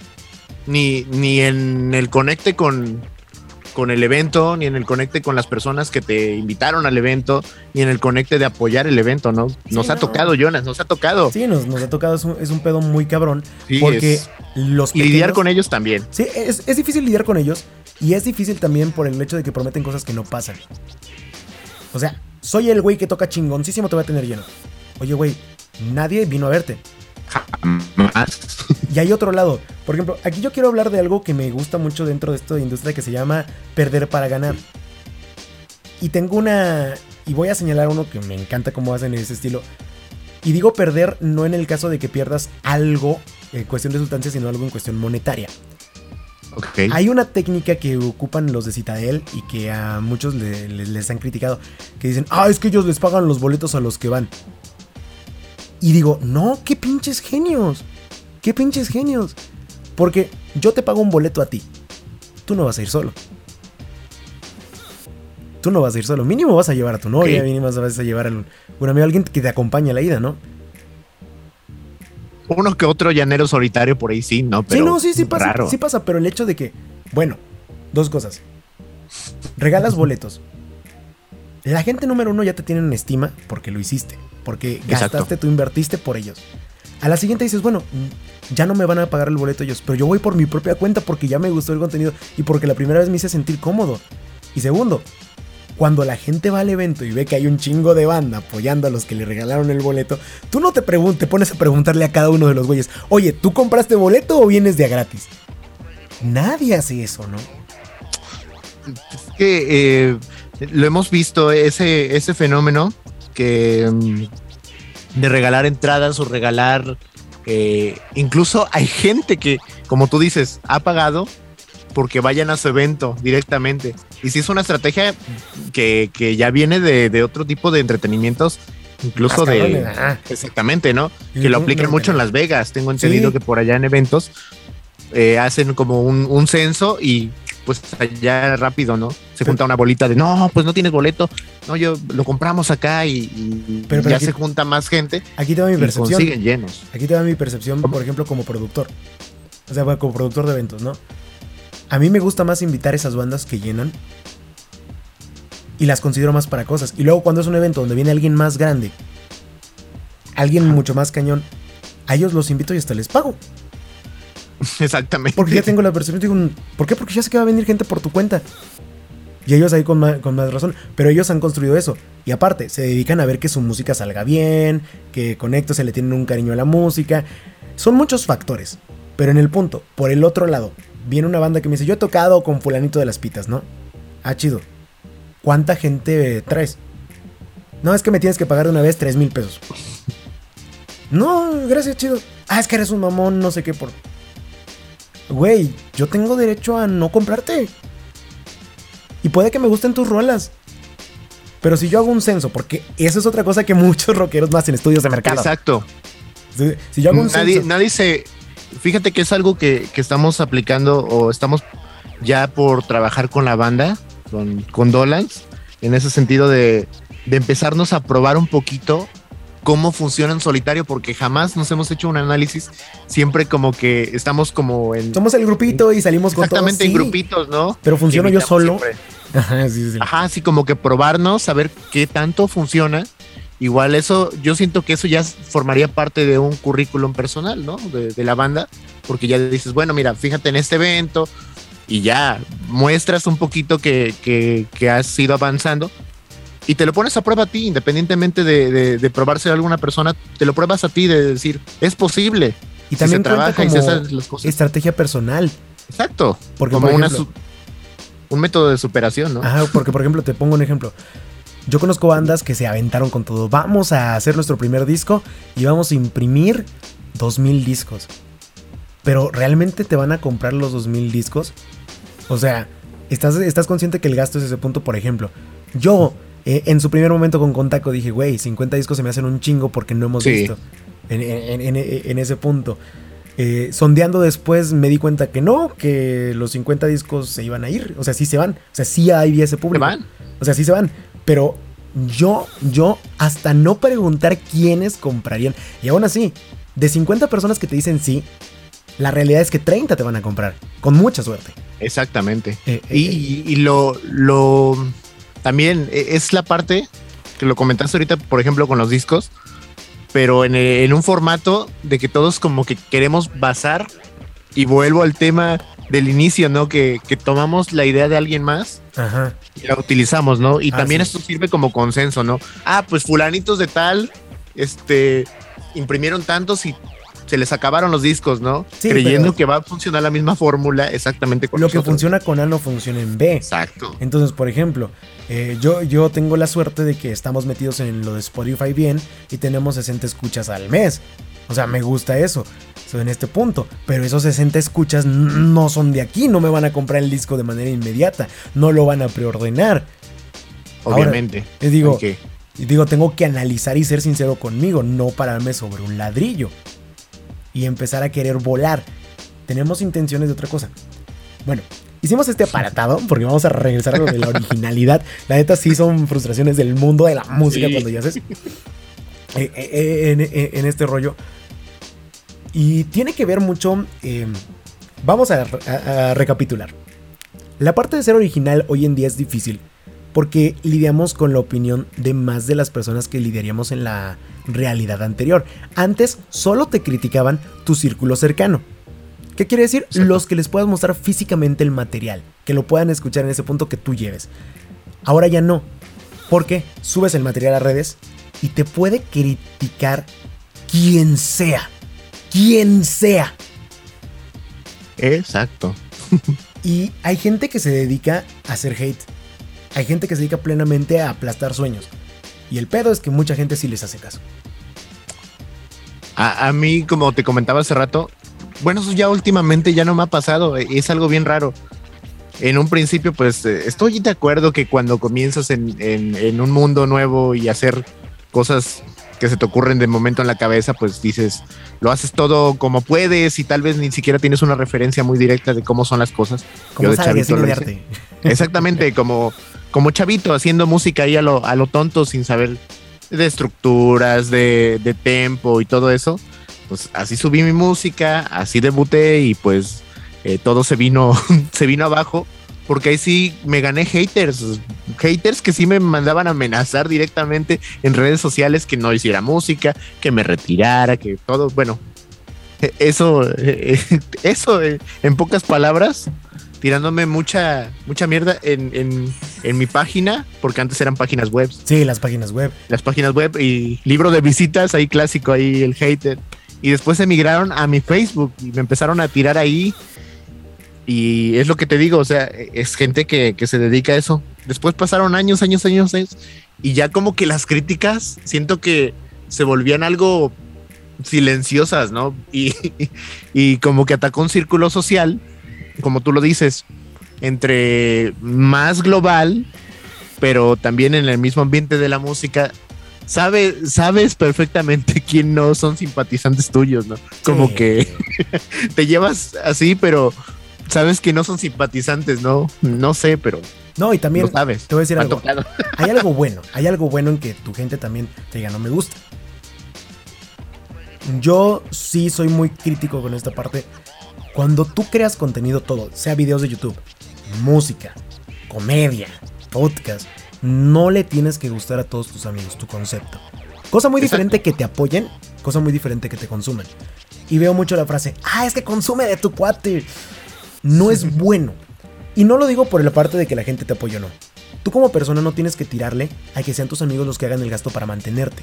Speaker 2: ni, ni en el conecte con, con el evento, ni en el conecte con las personas que te invitaron al evento, ni en el conecte de apoyar el evento, ¿no? Nos ha tocado, Jonas, nos ha tocado.
Speaker 1: Sí, nos, ha tocado, es un, pedo muy cabrón. porque los
Speaker 2: Y lidiar con ellos también.
Speaker 1: Sí, es, es difícil lidiar con ellos. Y es difícil también por el hecho de que prometen cosas que no pasan. O sea, soy el güey que toca chingoncísimo, te voy a tener lleno. Oye, güey, nadie vino a verte.
Speaker 2: Jamás.
Speaker 1: Y hay otro lado. Por ejemplo, aquí yo quiero hablar de algo que me gusta mucho dentro de esta industria que se llama perder para ganar. Y tengo una... Y voy a señalar uno que me encanta cómo hacen ese estilo. Y digo perder no en el caso de que pierdas algo en cuestión de sustancia, sino algo en cuestión monetaria.
Speaker 2: Okay.
Speaker 1: Hay una técnica que ocupan los de Citadel y que a muchos les han criticado. Que dicen, ah, es que ellos les pagan los boletos a los que van. Y digo, no, qué pinches genios. Qué pinches genios. Porque yo te pago un boleto a ti. Tú no vas a ir solo. Tú no vas a ir solo. Mínimo vas a llevar a tu novia, mínimo vas a llevar a un amigo, alguien que te acompañe a la ida, ¿no?
Speaker 2: Uno que otro llanero solitario por ahí sí, ¿no?
Speaker 1: Pero sí, no, sí, sí pasa. Sí pasa, pero el hecho de que, bueno, dos cosas. Regalas boletos. La gente número uno ya te tiene en estima porque lo hiciste. Porque gastaste, tú invertiste por ellos. A la siguiente dices, bueno, ya no me van a pagar el boleto ellos, pero yo voy por mi propia cuenta porque ya me gustó el contenido y porque la primera vez me hice sentir cómodo. Y segundo, cuando la gente va al evento y ve que hay un chingo de banda apoyando a los que le regalaron el boleto, tú no te, te pones a preguntarle a cada uno de los güeyes, oye, ¿tú compraste boleto o vienes de a gratis? Nadie hace eso, ¿no?
Speaker 2: Es que eh, lo hemos visto, ese, ese fenómeno que mm, de regalar entradas o regalar Eh, incluso hay gente que, como tú dices, ha pagado porque vayan a su evento directamente. Y si es una estrategia que, que ya viene de, de, otro tipo de entretenimientos, incluso de... Exactamente, ¿no? Que lo aplican mucho en Las Vegas. Tengo entendido sí. que por allá en eventos eh, hacen como un, un, censo y pues allá rápido, ¿no? Se junta una bolita de, no, pues no tienes boleto, no, yo lo compramos acá y, y pero, pero ya aquí, se junta más gente.
Speaker 1: Aquí te va mi percepción.
Speaker 2: Consiguen llenos.
Speaker 1: Aquí te va mi percepción, por ejemplo, como productor. O sea, como productor de eventos, ¿no? A mí me gusta más invitar esas bandas que llenan y las considero más para cosas. Y luego cuando es un evento donde viene alguien más grande, alguien mucho más cañón, a ellos los invito y hasta les pago.
Speaker 2: Exactamente.
Speaker 1: Porque ya tengo la percepción, digo, ¿por qué? Porque ya sé que va a venir gente por tu cuenta. Y ellos ahí con más, con más, razón. Pero ellos han construido eso. Y aparte, se dedican a ver que su música salga bien, que conecto, se le tienen un cariño a la música. Son muchos factores. Pero en el punto, por el otro lado, viene una banda que me dice, yo he tocado con fulanito de las pitas, ¿no? Ah, chido. ¿Cuánta gente traes? No, es que me tienes que pagar de una vez 3 mil pesos. No, gracias, chido. Ah, es que eres un mamón, no sé qué por... Güey, yo tengo derecho a no comprarte. Y puede que me gusten tus rolas. Pero si yo hago un censo, porque eso es otra cosa que muchos rockeros más en estudios de mercado.
Speaker 2: Exacto.
Speaker 1: Si, si yo hago un
Speaker 2: nadie,
Speaker 1: censo.
Speaker 2: Nadie se. Fíjate que es algo que, que, estamos aplicando o estamos ya por trabajar con la banda, con, con Dolans, en ese sentido de, de empezarnos a probar un poquito cómo funciona en solitario, porque jamás nos hemos hecho un análisis, siempre como que estamos como en...
Speaker 1: Somos el grupito y salimos con
Speaker 2: Exactamente,
Speaker 1: todos,
Speaker 2: en grupitos, ¿no?
Speaker 1: Pero funciono yo solo.
Speaker 2: Ajá, sí, sí. Ajá, así como que probarnos, saber qué tanto funciona. Igual eso, yo siento que eso ya formaría parte de un currículum personal, ¿no? De, de la banda, porque ya dices, bueno, mira, fíjate en este evento y ya muestras un poquito que, que, que has ido avanzando, y te lo pones a prueba a ti, independientemente de, de, de probarse a alguna persona, te lo pruebas a ti de decir, es posible.
Speaker 1: Y también se trabaja y se hacen las cosas. Estrategia personal.
Speaker 2: Exacto. Porque, como por ejemplo, una, un método de superación, ¿no?
Speaker 1: Ajá, porque por ejemplo, te pongo un ejemplo. Yo conozco bandas que se aventaron con todo. Vamos a hacer nuestro primer disco y vamos a imprimir 2000 discos. Pero ¿realmente te van a comprar los 2000 discos? O sea, ¿estás, estás consciente que el gasto es ese punto? Por ejemplo, yo eh, en su primer momento con Contaco dije, güey, 50 discos se me hacen un chingo porque no hemos sí. visto en, en, en, en, ese punto. Eh, sondeando después me di cuenta que no, que los 50 discos se iban a ir. O sea, sí se van. O sea, sí hay ese público.
Speaker 2: Se van.
Speaker 1: O sea, sí se van. Pero yo, yo, hasta no preguntar quiénes comprarían. Y aún así, de 50 personas que te dicen sí, la realidad es que 30 te van a comprar. Con mucha suerte.
Speaker 2: Exactamente. Eh, eh, y, y lo, lo también es la parte que lo comentaste ahorita, por ejemplo, con los discos, pero en, en, un formato de que todos como que queremos basar, y vuelvo al tema del inicio, ¿no? Que, que tomamos la idea de alguien más
Speaker 1: Ajá.
Speaker 2: y la utilizamos, ¿no? Y ah, también sí. esto sirve como consenso, ¿no? Ah, pues fulanitos de tal, este, imprimieron tantos y se les acabaron los discos, ¿no? Sí, Creyendo que va a funcionar la misma fórmula exactamente
Speaker 1: con Lo nosotros. que funciona con A no funciona en B.
Speaker 2: Exacto.
Speaker 1: Entonces, por ejemplo, eh, yo, yo tengo la suerte de que estamos metidos en lo de Spotify bien y tenemos 60 escuchas al mes. O sea, me gusta eso. Soy en este punto. Pero esos 60 escuchas no son de aquí. No me van a comprar el disco de manera inmediata. No lo van a preordenar.
Speaker 2: Obviamente.
Speaker 1: Ahora, digo, okay. digo, tengo que analizar y ser sincero conmigo. No pararme sobre un ladrillo y empezar a querer volar. Tenemos intenciones de otra cosa. Bueno, hicimos este aparatado porque vamos a regresar a lo de la originalidad. La neta sí son frustraciones del mundo de la música sí. cuando ya haces eh, eh, en, en, este rollo. Y tiene que ver mucho... Eh, vamos a, a, a recapitular. La parte de ser original hoy en día es difícil porque lidiamos con la opinión de más de las personas que lidiaríamos en la realidad anterior. Antes solo te criticaban tu círculo cercano. ¿Qué quiere decir? Exacto. Los que les puedas mostrar físicamente el material, que lo puedan escuchar en ese punto que tú lleves. Ahora ya no. Porque subes el material a redes y te puede criticar quien sea. Quien sea.
Speaker 2: Exacto.
Speaker 1: y hay gente que se dedica a hacer hate hay gente que se dedica plenamente a aplastar sueños. Y el pedo es que mucha gente sí les hace caso.
Speaker 2: A, a mí, como te comentaba hace rato, bueno, eso ya últimamente ya no me ha pasado, es algo bien raro. En un principio, pues eh, estoy de acuerdo que cuando comienzas en, en, en un mundo nuevo y hacer cosas que se te ocurren de momento en la cabeza, pues dices, lo haces todo como puedes y tal vez ni siquiera tienes una referencia muy directa de cómo son las cosas.
Speaker 1: Como
Speaker 2: Yo de
Speaker 1: sabes,
Speaker 2: chavito lo hice. Exactamente, como, como chavito haciendo música ahí a lo, a lo tonto sin saber de estructuras, de, de tempo y todo eso. Pues así subí mi música, así debuté y pues eh, todo se vino, se vino abajo. Porque ahí sí me gané haters, haters que sí me mandaban amenazar directamente en redes sociales que no hiciera música, que me retirara, que todo, bueno, eh, eso, eh, eso eh, en pocas palabras, tirándome mucha, mucha mierda en, en, en mi página, porque antes eran páginas web,
Speaker 1: Sí, las páginas web.
Speaker 2: las páginas web y libro de visitas, ahí clásico, ahí el hater. Y después emigraron a mi Facebook y me empezaron a tirar ahí. Y es lo que te digo, o sea, es gente que, que se dedica a eso. Después pasaron años, años, años, años. Y ya como que las críticas, siento que se volvían algo silenciosas, ¿no? Y, y como que atacó un círculo social, como tú lo dices, entre más global, pero también en el mismo ambiente de la música, sabe, sabes perfectamente quién no son simpatizantes tuyos, ¿no? Como
Speaker 1: Sí.
Speaker 2: que te llevas así, pero sabes que no son simpatizantes, ¿no? No sé, pero
Speaker 1: No, y también
Speaker 2: lo sabes.
Speaker 1: te voy a decir algo.
Speaker 2: tocado.
Speaker 1: Hay algo bueno, hay algo bueno en que tu gente también te diga no me gusta. Yo sí soy muy crítico con esta parte. Cuando tú creas contenido todo, sea videos de YouTube, música, comedia, podcast, no le tienes que gustar a todos tus amigos tu concepto. Cosa muy
Speaker 2: Exacto.
Speaker 1: diferente que te apoyen, cosa muy diferente que te consumen. Y veo mucho la frase, ah, es que consume de tu cuate. No es bueno. Y no lo digo por la parte de que la gente te apoye o no. Tú como persona no tienes que tirarle a que sean tus amigos los que hagan el gasto para mantenerte.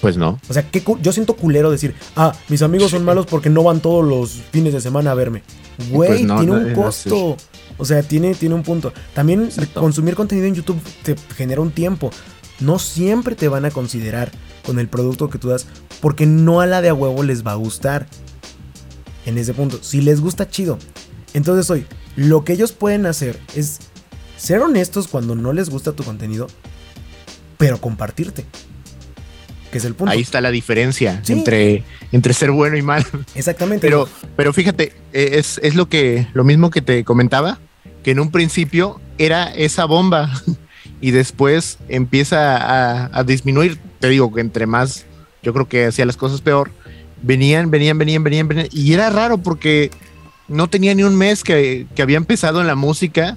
Speaker 2: Pues no.
Speaker 1: O sea, qué yo siento culero decir, ah, mis amigos son malos porque no van todos los fines de semana a verme. Güey,
Speaker 2: Pues no,
Speaker 1: tiene
Speaker 2: no,
Speaker 1: un costo. O sea, tiene, tiene un punto. También
Speaker 2: Exacto.
Speaker 1: consumir contenido en YouTube te genera un tiempo. No siempre te van a considerar con el producto que tú das porque no a la de a huevo les va a gustar. En ese punto, si les gusta, chido. Entonces hoy, lo que ellos pueden hacer es ser honestos cuando no les gusta tu contenido, pero compartirte. Que es el punto.
Speaker 2: Ahí está la diferencia
Speaker 1: Sí.
Speaker 2: entre, entre ser bueno y malo.
Speaker 1: Exactamente.
Speaker 2: Pero, pero fíjate, eh, es, es lo que, lo mismo que te comentaba, que en un principio era esa bomba y después empieza a, a disminuir. Te digo que entre más, yo creo que hacía las cosas peor. Venían, venían, venían, venían, venían. Y era raro porque no tenía ni un mes que, que había empezado en la música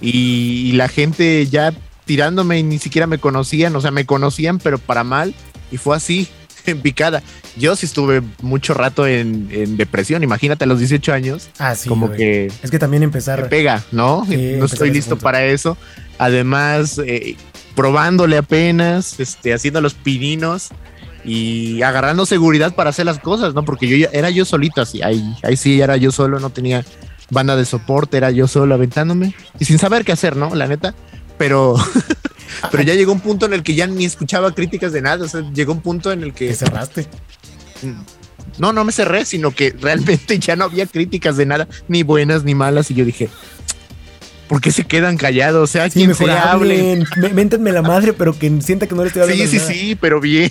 Speaker 2: y, y la gente ya tirándome y ni siquiera me conocían, o sea, me conocían, pero para mal. Y fue así, en picada. Yo sí estuve mucho rato en, en depresión, imagínate a los 18 años,
Speaker 1: ah, sí,
Speaker 2: como
Speaker 1: güey.
Speaker 2: que
Speaker 1: Es que también
Speaker 2: me
Speaker 1: empezar.
Speaker 2: pega, ¿no?
Speaker 1: Sí,
Speaker 2: no estoy listo para eso. Además, eh, probándole apenas, este, haciendo los pininos y agarrando seguridad para hacer las cosas, ¿no? Porque yo ya- era yo solito así, ahí, ahí sí era yo solo, no tenía banda de soporte, era yo solo aventándome y sin saber qué hacer, ¿no? La neta. Pero, pero ya llegó un punto en el que ya ni escuchaba críticas de nada, o sea, llegó un punto en el que
Speaker 1: Que cerraste.
Speaker 2: no, no me cerré, sino que realmente ya no había críticas de nada, ni buenas ni malas. Y yo dije, ¿por qué se quedan callados? O sea,
Speaker 1: Sí,
Speaker 2: quien se hable.
Speaker 1: Méntenme la madre, pero que sienta que no le estoy hablando.
Speaker 2: Sí, sí,
Speaker 1: nada.
Speaker 2: sí, pero bien.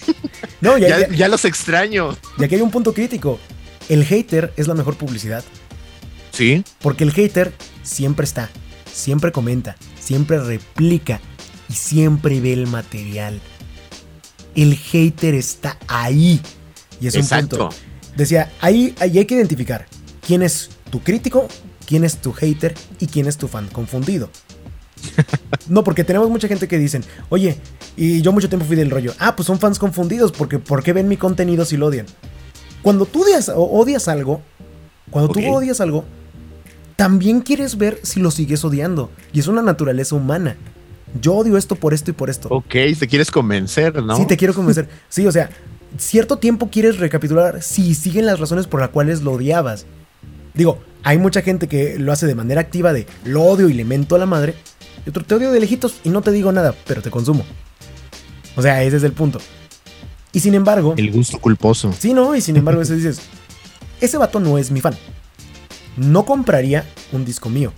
Speaker 1: No, ya,
Speaker 2: Ya,
Speaker 1: ya-
Speaker 2: ya los extraño.
Speaker 1: y aquí hay un punto crítico. El hater es la mejor publicidad.
Speaker 2: Sí,
Speaker 1: Porque el hater siempre está, siempre comenta, siempre replica y siempre ve el material. El hater está ahí. Y es un punto. Decía, ahí, ahí hay que identificar quién es tu crítico, quién es tu hater y quién es tu fan confundido. No, porque tenemos mucha gente que dicen, oye, y yo mucho tiempo fui del rollo, ah, pues son fans confundidos, porque ¿por qué ven mi contenido si lo odian? Cuando tú odias, algo, cuando tú odias algo, también quieres ver si lo sigues odiando. Y es una naturaleza humana. Yo odio esto por esto y por esto.
Speaker 2: Ok, te quieres convencer, ¿no?
Speaker 1: Sí, te quiero convencer. Sí, o sea, cierto tiempo quieres recapitular si siguen las razones por las cuales lo odiabas. Digo, hay mucha gente que lo hace de manera activa de lo odio y le mento a la madre. Y otro te odio de lejitos y no te digo nada, pero te consumo. O sea, ese es el punto. Y sin embargo.
Speaker 2: El gusto culposo.
Speaker 1: Sí, no, y sin embargo, eso dices. Ese vato no es mi fan. No compraría un disco mío.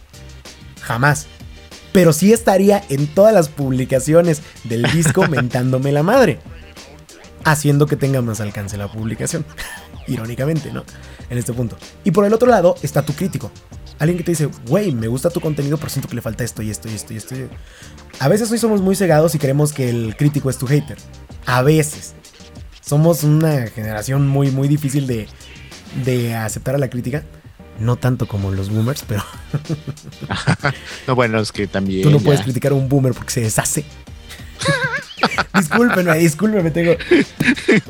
Speaker 1: Jamás. Pero sí estaría en todas las publicaciones del disco mentándome la madre. Haciendo que tenga más alcance la publicación. Irónicamente, ¿no? En este punto. Y por el otro lado está tu crítico. Alguien que te dice, güey, me gusta tu contenido, pero siento que le falta esto y esto y esto y esto. A veces hoy somos muy cegados y creemos que el crítico es tu hater. A veces. Somos una generación muy, muy difícil de, de aceptar a la crítica. No tanto como los boomers, pero.
Speaker 2: no, bueno, es que también.
Speaker 1: Tú no puedes criticar a un boomer porque se deshace. discúlpenme, discúlpenme, tengo.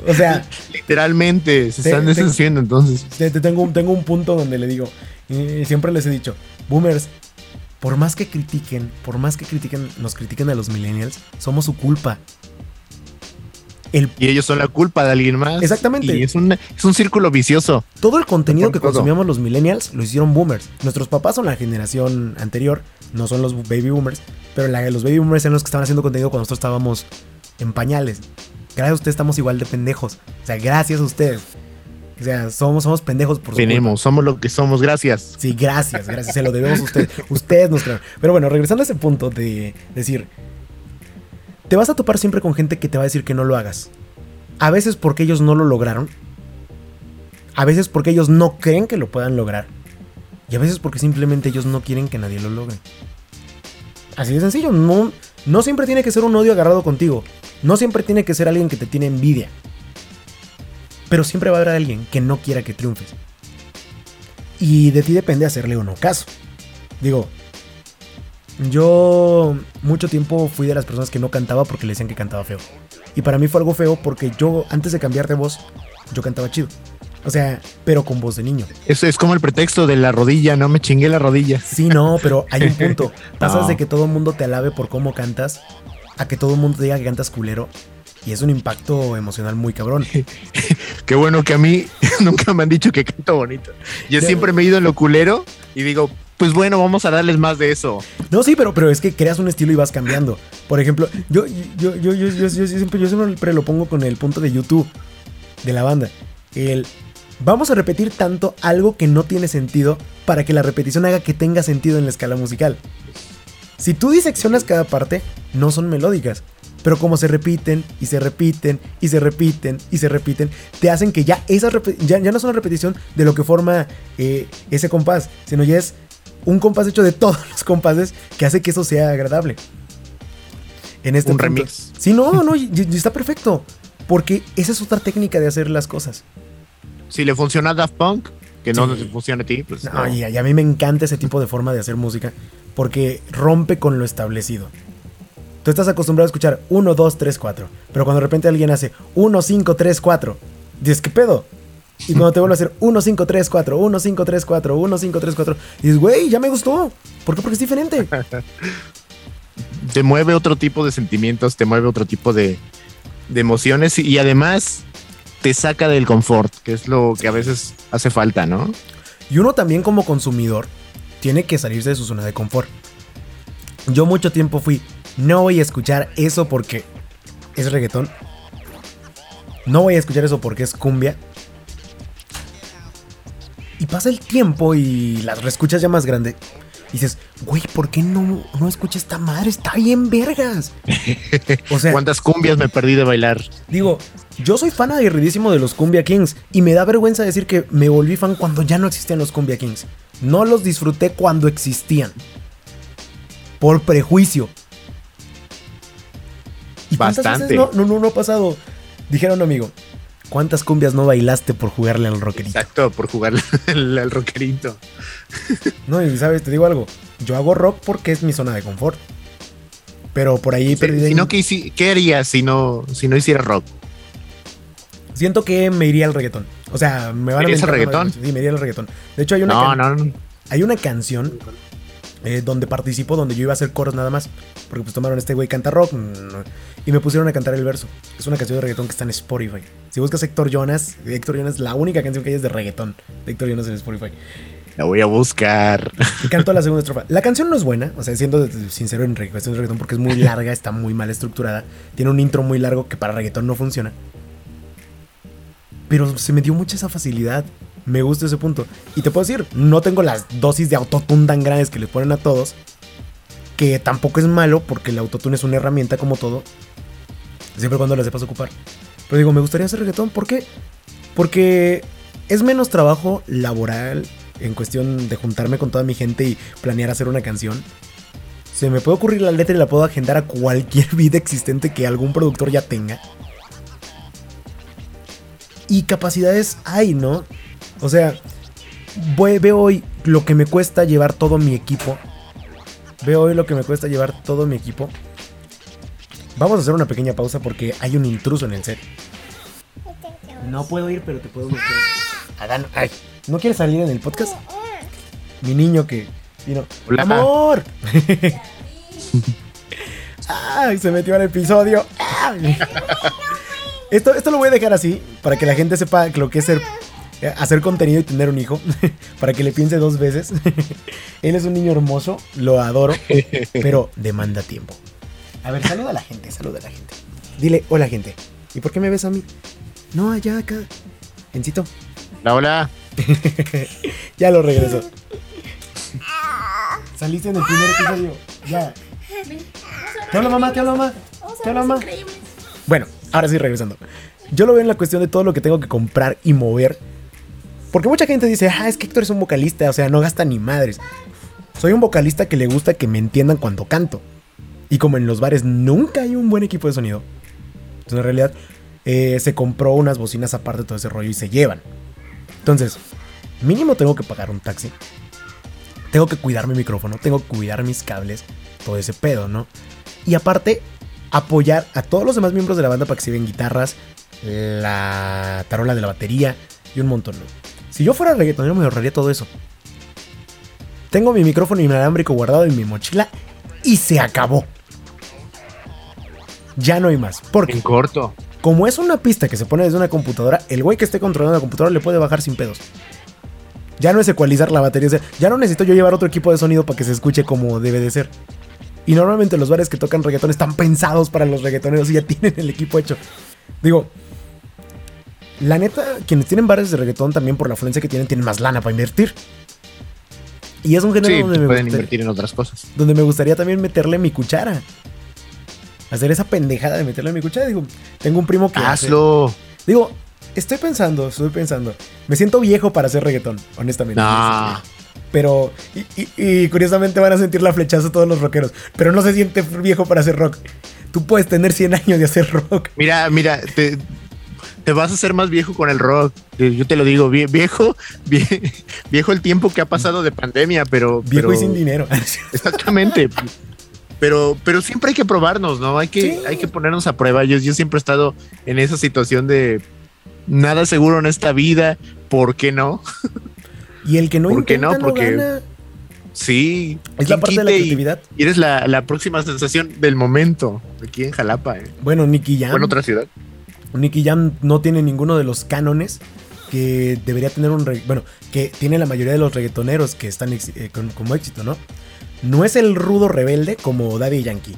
Speaker 1: O sea.
Speaker 2: Literalmente, se están deshaciendo entonces.
Speaker 1: tengo, tengo un punto donde le digo, y siempre les he dicho, boomers, por más que critiquen, por más que critiquen, nos critiquen a los millennials, somos su culpa.
Speaker 2: Y ellos son la culpa de alguien más.
Speaker 1: Exactamente.
Speaker 2: Y es, es un círculo vicioso.
Speaker 1: Todo el contenido que consumíamos los millennials lo hicieron boomers. Nuestros papás son la generación anterior, no son los baby boomers, pero los baby boomers eran los que estaban haciendo contenido cuando nosotros estábamos en pañales. Gracias a ustedes estamos igual de pendejos. O sea, gracias a ustedes. O sea, somos, somos pendejos por
Speaker 2: Tenemos, somos lo que somos, gracias.
Speaker 1: Sí, gracias, gracias. Se lo debemos a ustedes. ustedes nos crean. Pero bueno, regresando a ese punto de decir, te vas a topar siempre con gente que te va a decir que no lo hagas. A veces porque ellos no lo lograron. A veces porque ellos no creen que lo puedan lograr. Y a veces porque simplemente ellos no quieren que nadie lo logre. Así de sencillo. No, no siempre tiene que ser un odio agarrado contigo. No siempre tiene que ser alguien que te tiene envidia. Pero siempre va a haber alguien que no quiera que triunfes. Y de ti depende hacerle o no caso. Digo, yo mucho tiempo fui de las personas que no cantaba porque le decían que cantaba feo. Y para mí fue algo feo porque yo, antes de cambiar de voz, yo cantaba chido. O sea, pero con voz de niño.
Speaker 2: Eso es como el pretexto de la rodilla, no me chingué la rodilla.
Speaker 1: Sí, no, pero hay un punto. Pasas de que todo el mundo te alabe por cómo cantas a que todo el mundo te diga que cantas culero y es un impacto emocional muy cabrón.
Speaker 2: Qué bueno que a mí nunca me han dicho que canto bonito. Yo siempre me he ido en lo culero y digo, pues bueno, vamos a darles más de eso.
Speaker 1: No, sí, pero, pero es que creas un estilo y vas cambiando. Por ejemplo, yo, yo, yo, yo, yo, siempre, yo siempre lo pongo con el punto de YouTube de la banda. El vamos a repetir tanto algo que no tiene sentido para que la repetición haga que tenga sentido en la escala musical. Si tú diseccionas cada parte, no son melódicas. Pero como se repiten y se repiten y se repiten y se repiten, te hacen que ya, esa ya, ya no es una repetición de lo que forma eh, ese compás, sino ya es un compás hecho de todos los compases que hace que eso sea agradable. En este
Speaker 2: un remix.
Speaker 1: Sí, no, no, y, está perfecto. Porque esa es otra técnica de hacer las cosas.
Speaker 2: Si le funciona a Daft Punk, que no te funciona a ti, pues.
Speaker 1: No, Y, a, mí me encanta ese tipo de forma de hacer música. Porque rompe con lo establecido. Tú estás acostumbrado a escuchar 1, 2, 3, 4. Pero cuando de repente alguien hace 1, 5, 3, 4, dices, ¿qué pedo? Y cuando te vuelve a hacer 1, 5, 3, 4, 1, 5, 3, 4, 1, 5, 3, 4, dices, güey, ya me gustó. ¿Por qué? Porque es diferente.
Speaker 2: te mueve otro tipo de sentimientos, te mueve otro tipo de, de emociones y además te saca del confort, que es lo que a veces hace falta, ¿no?
Speaker 1: Y uno también como consumidor tiene que salirse de su zona de confort. Yo mucho tiempo fui, no voy a escuchar eso porque es reggaetón. No voy a escuchar eso porque es cumbia. Y pasa el tiempo y las reescuchas ya más grande. Y dices, güey, ¿por qué no, no escuchas esta madre? Está bien vergas.
Speaker 2: O sea, ¿cuántas cumbias me perdí de bailar?
Speaker 1: Digo, yo soy fan aguerridísimo de los Cumbia Kings y me da vergüenza decir que me volví fan cuando ya no existían los Cumbia Kings. No los disfruté cuando existían. Por prejuicio.
Speaker 2: Bastante.
Speaker 1: no, no, no, ha pasado. Dijeron, amigo, ¿cuántas cumbias no bailaste por jugarle al rockerito?
Speaker 2: Exacto, por jugarle al, rockerito.
Speaker 1: no, y sabes, te digo algo. Yo hago rock porque es mi zona de confort. Pero por ahí
Speaker 2: perdí. ¿qué, ¿qué harías si no, si no hiciera rock?
Speaker 1: Siento que me iría al reggaetón. O sea, me van a.
Speaker 2: ¿Irías al reggaetón?
Speaker 1: Sí, me iría al reggaetón. De hecho, hay una.
Speaker 2: No, no, no.
Speaker 1: Hay una canción eh, donde participó, donde yo iba a hacer coros nada más. Porque pues tomaron este güey canta rock y me pusieron a cantar el verso. Es una canción de reggaetón que está en Spotify. Si buscas Héctor Jonas, Héctor Jonas, la única canción que hay es de reggaetón de Héctor Jonas en Spotify.
Speaker 2: La voy a buscar.
Speaker 1: Y canto la segunda estrofa. La canción no es buena, o sea, siendo sincero en cuestión de reggaetón, porque es muy larga, está muy mal estructurada. Tiene un intro muy largo que para reggaetón no funciona. Pero se me dio mucha esa facilidad. Me gusta ese punto. Y te puedo decir, no tengo las dosis de autotune tan grandes que les ponen a todos. Que tampoco es malo porque el autotune es una herramienta como todo. Siempre cuando la sepas ocupar. Pero digo, me gustaría hacer reggaetón. ¿Por qué? Porque es menos trabajo laboral en cuestión de juntarme con toda mi gente y planear hacer una canción. Se me puede ocurrir la letra y la puedo agendar a cualquier vida existente que algún productor ya tenga. Y capacidades hay, ¿no? O sea, veo hoy lo que me cuesta llevar todo mi equipo. Veo hoy lo que me cuesta llevar todo mi equipo. Vamos a hacer una pequeña pausa porque hay un intruso en el set. No puedo ir, pero te puedo mostrar. Adán, ay, ¿no quieres salir en el podcast? Mi niño que vino.
Speaker 2: Hola.
Speaker 1: ¡Amor! ¡Ay! Se metió en el episodio. Esto, esto lo voy a dejar así para que la gente sepa lo que es ser, eh, hacer contenido y tener un hijo. para que le piense dos veces. Él es un niño hermoso, lo adoro, pero demanda tiempo. A ver, saluda a la gente, saluda a la gente. Dile, hola gente. ¿Y por qué me ves a mí? No, allá, acá. Encito.
Speaker 2: Hola, hola.
Speaker 1: ya lo regreso. Saliste en el primer episodio. Ya. Te hablo mamá, te hablo mamá. Te hablo mamá. Bueno, ahora sí regresando. Yo lo veo en la cuestión de todo lo que tengo que comprar y mover. Porque mucha gente dice, ah, es que Héctor es un vocalista, o sea, no gasta ni madres. Soy un vocalista que le gusta que me entiendan cuando canto. Y como en los bares nunca hay un buen equipo de sonido, entonces en realidad eh, se compró unas bocinas aparte de todo ese rollo y se llevan. Entonces, mínimo tengo que pagar un taxi. Tengo que cuidar mi micrófono, tengo que cuidar mis cables, todo ese pedo, ¿no? Y aparte, apoyar a todos los demás miembros de la banda para que se den guitarras, la tarola de la batería y un montón, ¿no? Si yo fuera reggaetonero me ahorraría todo eso. Tengo mi micrófono inalámbrico guardado en mi mochila y se acabó. Ya no hay más. Porque
Speaker 2: En corto.
Speaker 1: como es una pista que se pone desde una computadora, el güey que esté controlando la computadora le puede bajar sin pedos. Ya no es ecualizar la batería, o sea, ya no necesito yo llevar otro equipo de sonido para que se escuche como debe de ser. Y normalmente los bares que tocan reggaetón están pensados para los reggaetoneros y ya tienen el equipo hecho. Digo, la neta, quienes tienen bares de reggaetón también por la afluencia que tienen, tienen más lana para invertir. Y es un género
Speaker 2: Sí,
Speaker 1: donde, me
Speaker 2: pueden
Speaker 1: gusta-
Speaker 2: invertir en otras cosas.
Speaker 1: donde me gustaría también meterle mi cuchara. Hacer esa pendejada de meterle mi cuchara. Digo, tengo un primo que hace-
Speaker 2: Hazlo.
Speaker 1: Digo, estoy pensando, estoy pensando. Me siento viejo para hacer reggaetón, honestamente.
Speaker 2: No.
Speaker 1: Pero, y, y- y curiosamente van a sentir la flechazo todos los rockeros. Pero no se siente viejo para hacer rock. Tú puedes tener 100 años de hacer rock.
Speaker 2: Mira, mira, te, te vas a hacer más viejo con el rock. Eh, Yo te lo digo, vie- viejo, vie- viejo el tiempo que ha pasado de pandemia, pero.
Speaker 1: Viejo
Speaker 2: pero-
Speaker 1: y sin dinero.
Speaker 2: Exactamente. Pero, pero siempre hay que probarnos, ¿no? Hay que,
Speaker 1: Sí.
Speaker 2: hay que ponernos a prueba. Yo, yo siempre he estado en esa situación de nada seguro en esta vida. ¿Por qué no?
Speaker 1: y el que no
Speaker 2: ¿Por qué no?
Speaker 1: no,
Speaker 2: Porque-
Speaker 1: gana.
Speaker 2: Sí.
Speaker 1: Es la
Speaker 2: ¿quién
Speaker 1: parte de la creatividad.
Speaker 2: Y eres la, la próxima sensación del momento aquí en Jalapa, ¿eh?
Speaker 1: Bueno, Nicky Jam.
Speaker 2: O en otra ciudad.
Speaker 1: Nicky Jam no tiene ninguno de los cánones que debería tener un... Bueno, que tiene la mayoría de los reggaetoneros que están eh, con- como éxito, ¿no? No es el rudo rebelde como Daddy Yankee.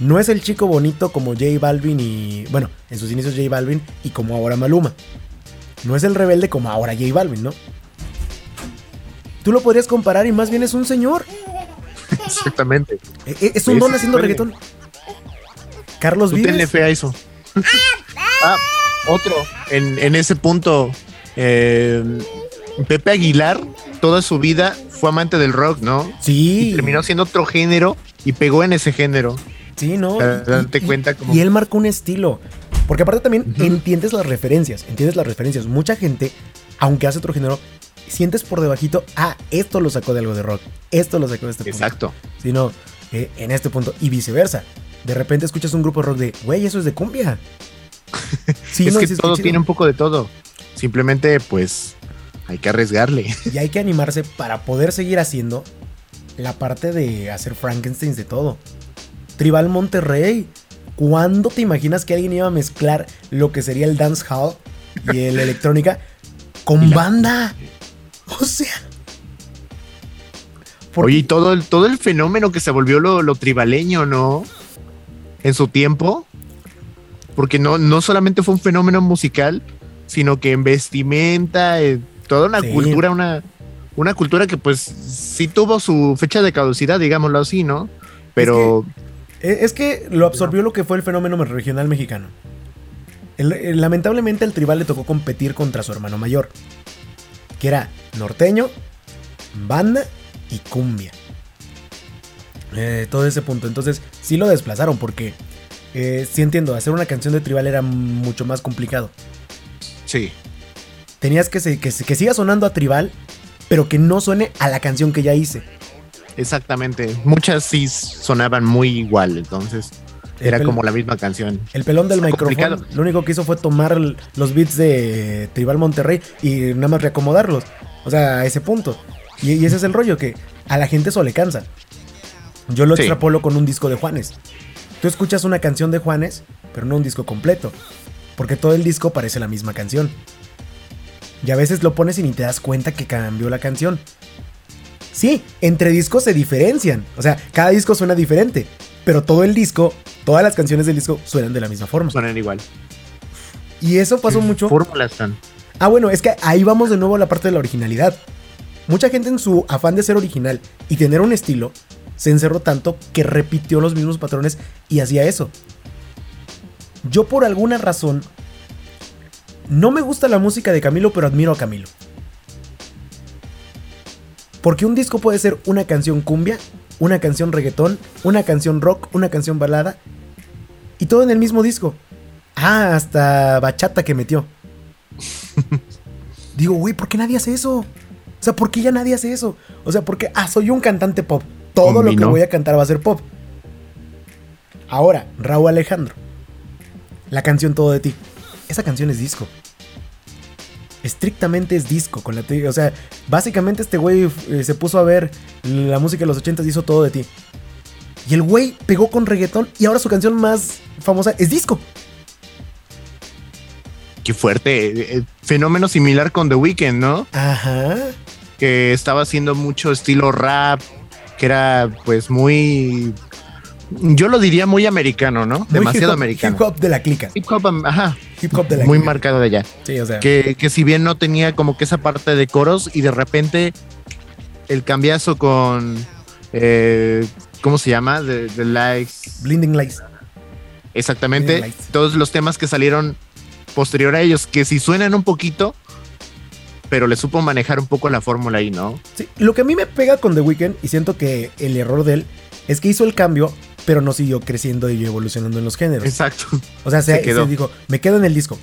Speaker 1: No es el chico bonito como J Balvin y... Bueno, en sus inicios J Balvin y como ahora Maluma. No es el rebelde como ahora J Balvin, ¿no? Tú lo podrías comparar y más bien es un señor.
Speaker 2: Exactamente.
Speaker 1: E- e- Es un don haciendo reggaetón. Carlos
Speaker 2: Tú tenle
Speaker 1: Vives.
Speaker 2: fe a eso. Ah, otro. En, en ese punto, eh, Pepe Aguilar, toda su vida fue amante del rock, ¿no?
Speaker 1: Sí.
Speaker 2: Y terminó siendo otro género y pegó en ese género.
Speaker 1: Sí, ¿no?
Speaker 2: O sea,
Speaker 1: Y-
Speaker 2: date
Speaker 1: y-
Speaker 2: cuenta como-
Speaker 1: Y él marcó un estilo. Porque aparte también entiendes las referencias. Entiendes las referencias. Mucha gente, aunque hace otro género, sientes por debajito, ah, esto lo sacó de algo de rock. Esto lo sacó de este punto.
Speaker 2: Exacto.
Speaker 1: Sino eh, en este punto. Y viceversa. De repente escuchas un grupo de rock de, güey, eso es de cumbia. Sí,
Speaker 2: es
Speaker 1: no,
Speaker 2: que todo tiene un poco de todo. Simplemente, pues, hay que arriesgarle.
Speaker 1: Y hay que animarse para poder seguir haciendo la parte de hacer Frankenstein de todo. Tribal Monterrey. ¿Cuándo te imaginas que alguien iba a mezclar lo que sería el dance hall y el electrónica con
Speaker 2: la-
Speaker 1: banda? O sea. ¿por
Speaker 2: Oye, y todo el, todo el fenómeno que se volvió lo, lo tribaleño, ¿no? En su tiempo. Porque no, no solamente fue un fenómeno musical, sino que en vestimenta, en toda una cultura, una, una cultura que pues sí tuvo su fecha de caducidad, digámoslo así, ¿no? Pero...
Speaker 1: Es que, lo absorbió lo que fue el fenómeno regional mexicano. lamentablemente al tribal le tocó competir contra su hermano mayor, que era norteño, banda y cumbia. Eh, todo ese punto. Entonces, sí lo desplazaron porque eh, sí entiendo, hacer una canción de tribal era mucho más complicado.
Speaker 2: Sí.
Speaker 1: Tenías que, que, siga sonando a tribal, pero que no suene a la canción que ya hice.
Speaker 2: Exactamente. Muchas sí sonaban muy igual, entonces era como la misma canción.
Speaker 1: El pelón del micrófono lo único que hizo fue tomar los beats de Tribal Monterrey y nada más reacomodarlos. O sea, a ese punto. Y, ese es el rollo, que a la gente eso le cansa. Yo lo extrapolo con un disco de Juanes. Tú escuchas una canción de Juanes, pero no un disco completo. Porque todo el disco parece la misma canción. Y a veces lo pones y ni te das cuenta que cambió la canción. Sí, entre discos se diferencian. O sea, cada disco suena diferente. Pero todo el disco, todas las canciones del disco suenan de la misma forma.
Speaker 2: Suenan igual.
Speaker 1: Y eso pasó mucho.
Speaker 2: Fórmulas están.
Speaker 1: Ah, bueno, es que ahí vamos de nuevo a la parte de la originalidad. Mucha gente en su afán de ser original y tener un estilo, se encerró tanto que repitió los mismos patrones y hacía eso. Yo por alguna razón no me gusta la música de Camilo, pero admiro a Camilo. Porque un disco puede ser una canción cumbia, una canción reggaetón, una canción rock, una canción balada y todo en el mismo disco. Ah, hasta bachata que metió. Digo, güey, ¿por qué nadie hace eso? O sea, ¿por qué ya nadie hace eso? O sea, porque, ah, soy un cantante pop. Todo lo que voy a cantar va a ser pop. Ahora, Raúl Alejandro. La canción Todo de ti. Esa canción es disco. Estrictamente es disco. Con la o sea, básicamente este güey eh, se puso a ver la música de los 80 y hizo todo de ti. Y el güey pegó con reggaetón y ahora su canción más famosa es disco.
Speaker 2: Qué fuerte. Eh, fenómeno similar con The Weeknd, ¿no?
Speaker 1: Ajá
Speaker 2: que estaba haciendo mucho estilo rap, que era pues muy yo lo diría muy americano, ¿no? Demasiado americano.
Speaker 1: Hip hop de la clica.
Speaker 2: Hip hop, ajá. Hip hop de la Muy marcado de allá.
Speaker 1: Sí, o sea.
Speaker 2: Que, si bien no tenía como que esa parte de coros y de repente el cambiazo con. Eh, ¿Cómo se llama? De, de Likes.
Speaker 1: Blinding Lights.
Speaker 2: Exactamente. Todos los temas que salieron posterior a ellos, que si suenan un poquito, pero le supo manejar un poco la fórmula ahí, ¿no?
Speaker 1: Sí, lo que a mí me pega con The Weeknd, y siento que el error de él, es que hizo el cambio, pero no siguió creciendo y evolucionando en los géneros.
Speaker 2: Exacto.
Speaker 1: O sea, se, dijo, me quedo en el disco.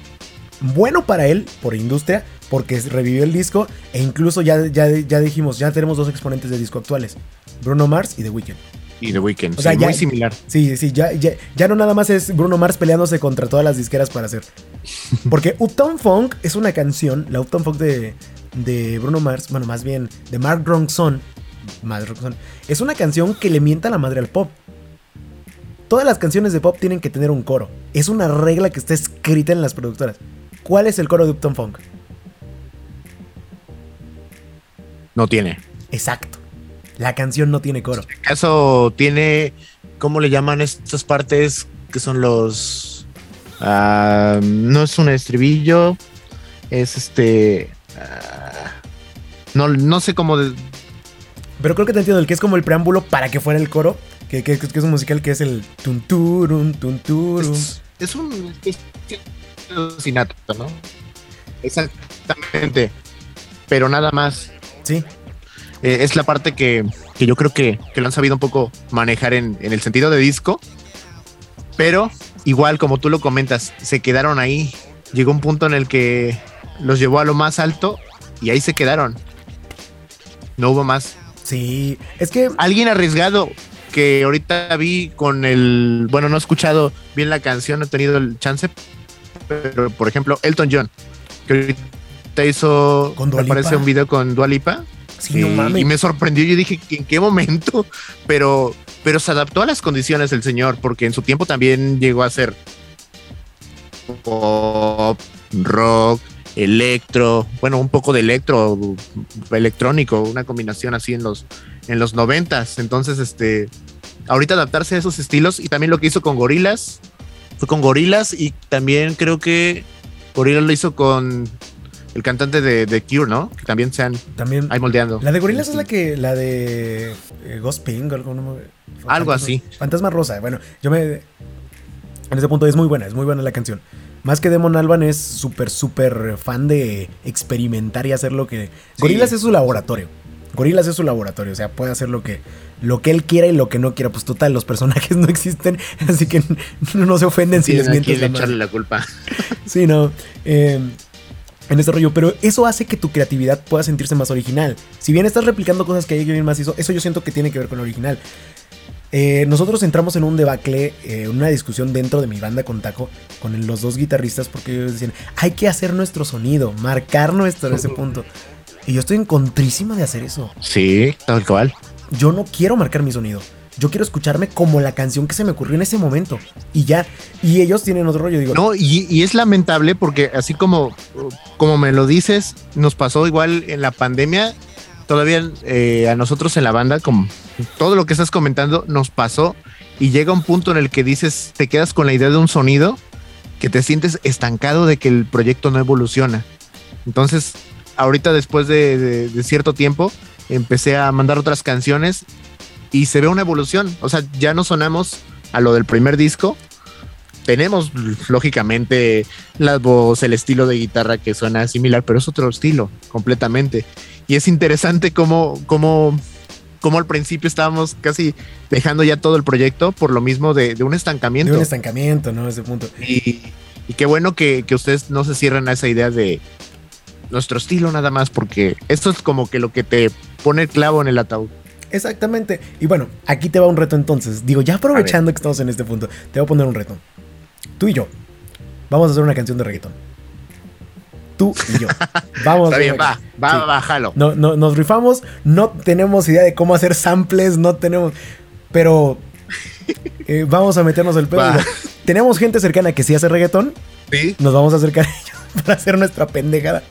Speaker 1: Bueno para él, por industria, porque revivió el disco, e incluso ya, ya, ya dijimos, ya tenemos dos exponentes de disco actuales, Bruno Mars y The Weeknd.
Speaker 2: Y The Weeknd, o sea, muy similar.
Speaker 1: Sí, sí, ya, ya, ya no nada más es Bruno Mars peleándose contra todas las disqueras para hacer porque Uptown Funk es una canción, la Uptown Funk de, de Bruno Mars, bueno, más bien de Mark Ronson, es una canción que le mienta la madre al pop. Todas las canciones de pop tienen que tener un coro. Es una regla que está escrita en las productoras. ¿Cuál es el coro de Uptown Funk?
Speaker 2: No tiene.
Speaker 1: Exacto. La canción no tiene coro.
Speaker 2: En este caso tiene, ¿cómo le llaman estas partes que son los Ah, no es un estribillo, es este. Ah, no, no sé cómo.
Speaker 1: Pero creo que te entiendo, el que es como el preámbulo para que fuera el coro, que, es un musical que es el tunturum, tunturum.
Speaker 2: Es, es un sinato, ¿no? Exactamente. Pero nada más.
Speaker 1: Sí.
Speaker 2: Eh, es la parte que, yo creo que, lo han sabido un poco manejar en, en el sentido de disco. Pero igual como tú lo comentas, se quedaron ahí. Llegó un punto en el que los llevó a lo más alto y ahí se quedaron. No hubo más.
Speaker 1: Sí, es que...
Speaker 2: Alguien arriesgado que ahorita vi con el... Bueno, no he escuchado bien la canción, no he tenido el chance, pero por ejemplo, Elton John, que ahorita hizo... ¿Con me parece un video con Dualipa.
Speaker 1: Sí, no mames.
Speaker 2: Y me sorprendió, yo dije, ¿en qué momento? Pero pero se adaptó a las condiciones del señor, porque en su tiempo también llegó a ser pop, rock, electro, bueno, un poco de electro, electrónico, una combinación así en los, en los noventas. Entonces, este, ahorita adaptarse a esos estilos y también lo que hizo con Gorilas, fue con Gorilas y también creo que Gorillaz lo hizo con el cantante de, de Cure, ¿no? Que también se han
Speaker 1: También.
Speaker 2: ahí moldeando.
Speaker 1: La de Gorillaz es la que. La de. eh, Ghost Pink o algo, no
Speaker 2: Algo así.
Speaker 1: Fantasma Rosa. Bueno, yo me. En ese punto es muy buena, es muy buena la canción. Más que Demon Alban es súper, súper fan de experimentar y hacer lo que.
Speaker 2: Sí.
Speaker 1: Gorillaz es su laboratorio. Gorillaz es su laboratorio. O sea, puede hacer lo que, lo que él quiera y lo que no quiera. Pues total, los personajes no existen. Así que no, no se ofenden si les mientes la
Speaker 2: la culpa.
Speaker 1: Sí, no. eh, en este rollo, pero eso hace que tu creatividad pueda sentirse más original. Si bien estás replicando cosas que alguien más hizo, eso yo siento que tiene que ver con lo original. Eh, nosotros entramos en un debacle, eh, una discusión dentro de mi banda con Taco, con los dos guitarristas, porque ellos decían, hay que hacer nuestro sonido, marcar nuestro ese punto. Y yo estoy en contrísima de hacer eso.
Speaker 2: Sí, tal cual.
Speaker 1: Yo no quiero marcar mi sonido. Yo quiero escucharme como la canción que se me ocurrió en ese momento. Y ya. Y ellos tienen otro rollo. Digo,
Speaker 2: No, y, es lamentable porque así como, como me lo dices, nos pasó igual en la pandemia, todavía eh, a nosotros en la banda, como todo lo que estás comentando, nos pasó y llega un punto en el que dices, te quedas con la idea de un sonido que te sientes estancado de que el proyecto no evoluciona. Entonces, ahorita después de, de- de cierto tiempo, empecé a mandar otras canciones y se ve una evolución. O sea, ya no sonamos a lo del primer disco. Tenemos, lógicamente, la voz, el estilo de guitarra que suena similar, pero es otro estilo completamente. Y es interesante cómo, cómo, cómo al principio estábamos casi dejando ya todo el proyecto por lo mismo de, de un
Speaker 1: de
Speaker 2: estancamiento.
Speaker 1: un estancamiento, ¿no? Ese punto.
Speaker 2: Y, y qué bueno que, que ustedes no se cierren a esa idea de nuestro estilo nada más, porque esto es como que lo que te pone el clavo en el ataúd.
Speaker 1: Exactamente. Y bueno, aquí te va un reto entonces. Digo, ya aprovechando que estamos en este punto, te voy a poner un reto. Tú y yo vamos a hacer una canción de reggaetón. Tú y yo. Vamos
Speaker 2: Está bien, va, va,
Speaker 1: Sí.
Speaker 2: bájalo.
Speaker 1: No, no, nos rifamos, no tenemos idea de cómo hacer samples, no tenemos. Pero eh, vamos a meternos el pedo.
Speaker 2: Va.
Speaker 1: Tenemos gente cercana que sí hace reggaetón,
Speaker 2: Sí.
Speaker 1: nos vamos a acercar a ellos para hacer nuestra pendejada.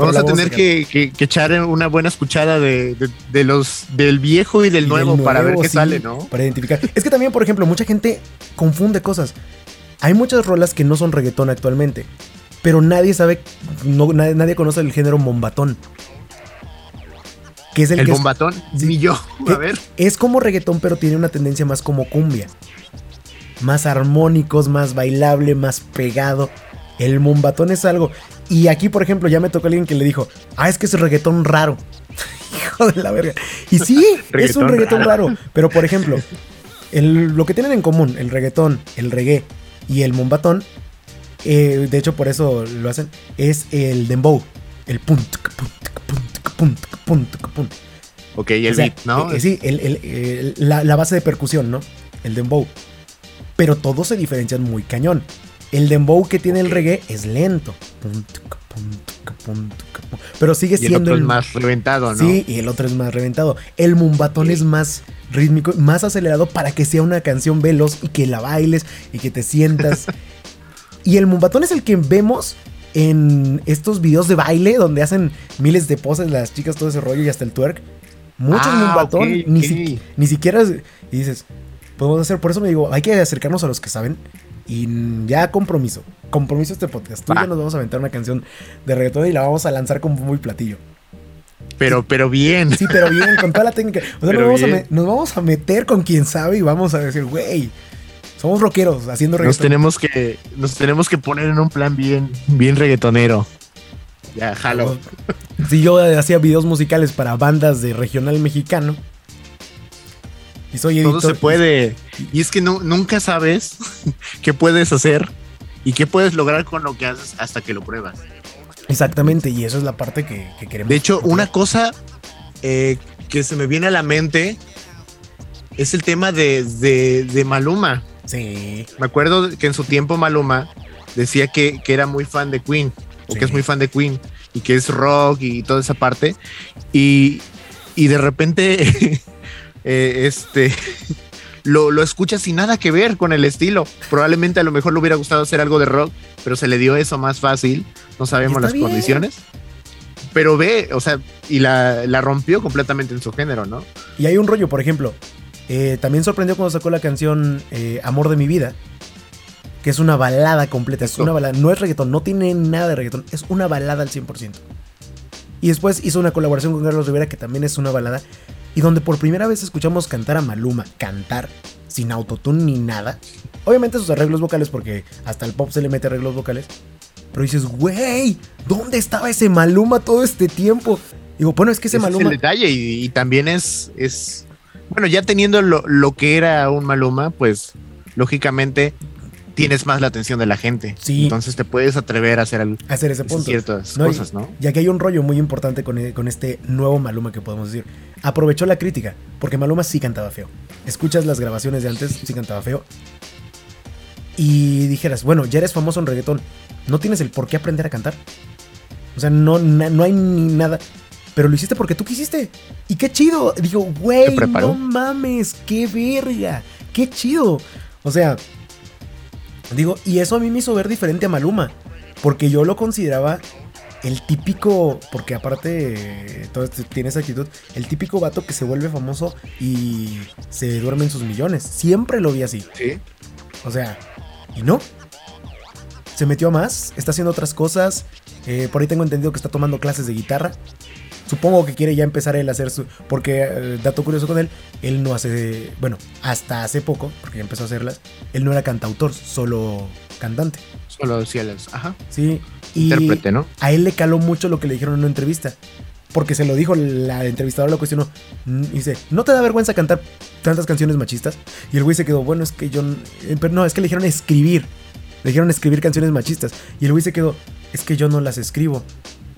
Speaker 2: Vamos a tener que, que- que echar una buena escuchada de, de- de los del viejo y del
Speaker 1: Y
Speaker 2: nuevo, para ver qué
Speaker 1: sí,
Speaker 2: sale, ¿no?
Speaker 1: Para identificar. Es que también, por ejemplo, mucha gente confunde cosas. Hay muchas rolas que no son reggaetón actualmente, pero nadie sabe, no, nadie, nadie conoce el género mombatón. Que es el,
Speaker 2: El
Speaker 1: que es-
Speaker 2: bombatón,
Speaker 1: Sí.
Speaker 2: ni yo. A ver.
Speaker 1: es como reggaetón, pero tiene una tendencia más como cumbia. Más armónicos, más bailable, más pegado. El mombatón es algo. Y aquí, por ejemplo, ya me tocó alguien que le dijo: Ah, es que es reggaetón raro. Hijo de la verga. Y sí, es un
Speaker 2: Reggaetón raro.
Speaker 1: raro. Pero, por ejemplo, el- lo que tienen en común, el reggaetón, el reggae y el mombatón, eh, de hecho, por eso lo hacen, es el dembow. El punt, punt, punt, punt, punt, punt.
Speaker 2: Ok, y el
Speaker 1: O sea,
Speaker 2: beat, ¿no?
Speaker 1: eh, sí, el- la, la base de percusión, ¿no? El dembow. Pero todos se diferencian muy cañón. El dembow que tiene el reggae es lento. Pero sigue
Speaker 2: y el
Speaker 1: siendo
Speaker 2: otro es más reventado, ¿no?
Speaker 1: Sí, y el otro es más reventado. El mumbatón
Speaker 2: Sí.
Speaker 1: es más rítmico, más acelerado para que sea una canción veloz y que la bailes y que te sientas. y el mumbatón es el que vemos en estos videos de baile donde hacen miles de poses las chicas, todo ese rollo y hasta el twerk. Muchos
Speaker 2: Ah,
Speaker 1: mumbatón, ni, si- ni siquiera. Y dices, podemos hacer, por eso me digo, hay que acercarnos a los que saben. Y ya compromiso, compromiso este podcast. Tú y yo nos vamos a aventar una canción de reggaetón y la vamos a lanzar como muy platillo.
Speaker 2: Pero, pero bien.
Speaker 1: Sí, pero bien, con toda la técnica. O sea, nos vamos, a nos vamos meter con quien sabe y vamos a decir, güey, somos rockeros haciendo
Speaker 2: Nos
Speaker 1: reggaetón.
Speaker 2: tenemos que, nos tenemos que poner en un plan bien, bien reggaetonero. Ya, jalo.
Speaker 1: Si yo hacía videos musicales para bandas de regional mexicano. Y soy editor.
Speaker 2: Todo se puede. Y es que no, nunca sabes qué puedes hacer y qué puedes lograr con lo que haces hasta que lo pruebas.
Speaker 1: Exactamente, y eso es la parte que, que queremos.
Speaker 2: De hecho, una cosa eh, que se me viene a la mente es el tema de, de- de Maluma.
Speaker 1: Sí.
Speaker 2: Me acuerdo que en su tiempo Maluma decía que, que era muy fan de Queen, o
Speaker 1: Sí.
Speaker 2: que es muy fan de Queen, y que es rock y toda esa parte. Y, y de repente, eh, este, lo, lo escucha sin nada que ver con el estilo. Probablemente a lo mejor le hubiera gustado hacer algo de rock, pero se le dio eso más fácil. No sabemos las
Speaker 1: bien.
Speaker 2: condiciones. Pero ve, o sea, y la, la rompió completamente en su género, ¿no?
Speaker 1: Y hay un rollo, por ejemplo. eh, también sorprendió cuando sacó la canción eh, Amor de mi vida. que es una balada completa, es una balada, no es reggaetón, no tiene nada de reggaetón, es una balada al 100%. Y después hizo una colaboración con Carlos Rivera que también es una balada y donde por primera vez escuchamos cantar a Maluma, cantar sin autotune ni nada. Obviamente sus arreglos vocales porque hasta el pop se le mete arreglos vocales. Pero dices, güey, ¿dónde estaba ese Maluma todo este tiempo? Digo, bueno, es que ese, Maluma.
Speaker 2: Es el detalle y, también es, es. Bueno, ya teniendo lo, lo, que era un Maluma, pues lógicamente tienes más la atención de la gente. Sí. Entonces te puedes atrever a hacer,
Speaker 1: hacer ese punto.
Speaker 2: ciertas cosas, ¿no?
Speaker 1: Y aquí hay un rollo muy importante con, con este nuevo Maluma que podemos decir. Aprovechó la crítica, porque Maluma sí cantaba feo. Escuchas las grabaciones de antes, sí cantaba feo. Y dijeras, bueno, ya eres famoso en reggaetón, no tienes el por qué aprender a cantar. O sea, no, no hay ni nada. Pero lo hiciste porque tú quisiste. Y qué chido. Digo, güey, no mames, qué verga. Qué chido. O sea, Digo, y eso a mí me hizo ver diferente a Maluma, porque yo lo consideraba el típico, porque aparte todo esto tiene esa actitud, el típico vato que se vuelve famoso y se duerme en sus millones. Siempre lo vi así.
Speaker 2: Sí.
Speaker 1: O sea, y no. Se metió más, está haciendo otras cosas. Eh, por ahí tengo entendido que está tomando clases de guitarra. Supongo que quiere ya empezar él a hacer su. Porque, eh, dato curioso con él, él no hace. Bueno, hasta hace poco, porque ya empezó a hacerlas, él no era cantautor, solo cantante.
Speaker 2: Solo decía Ajá.
Speaker 1: Sí.
Speaker 2: Y Intérprete, ¿no?
Speaker 1: A él le caló mucho lo que le dijeron en una entrevista. Porque se lo dijo, la entrevistadora lo cuestionó. Mm, y dice, ¿no te da vergüenza cantar tantas canciones machistas? Y el güey se quedó, bueno, es que yo. Eh, pero no, es que le dijeron escribir. Le dijeron escribir canciones machistas. Y el güey se quedó, es que yo no las escribo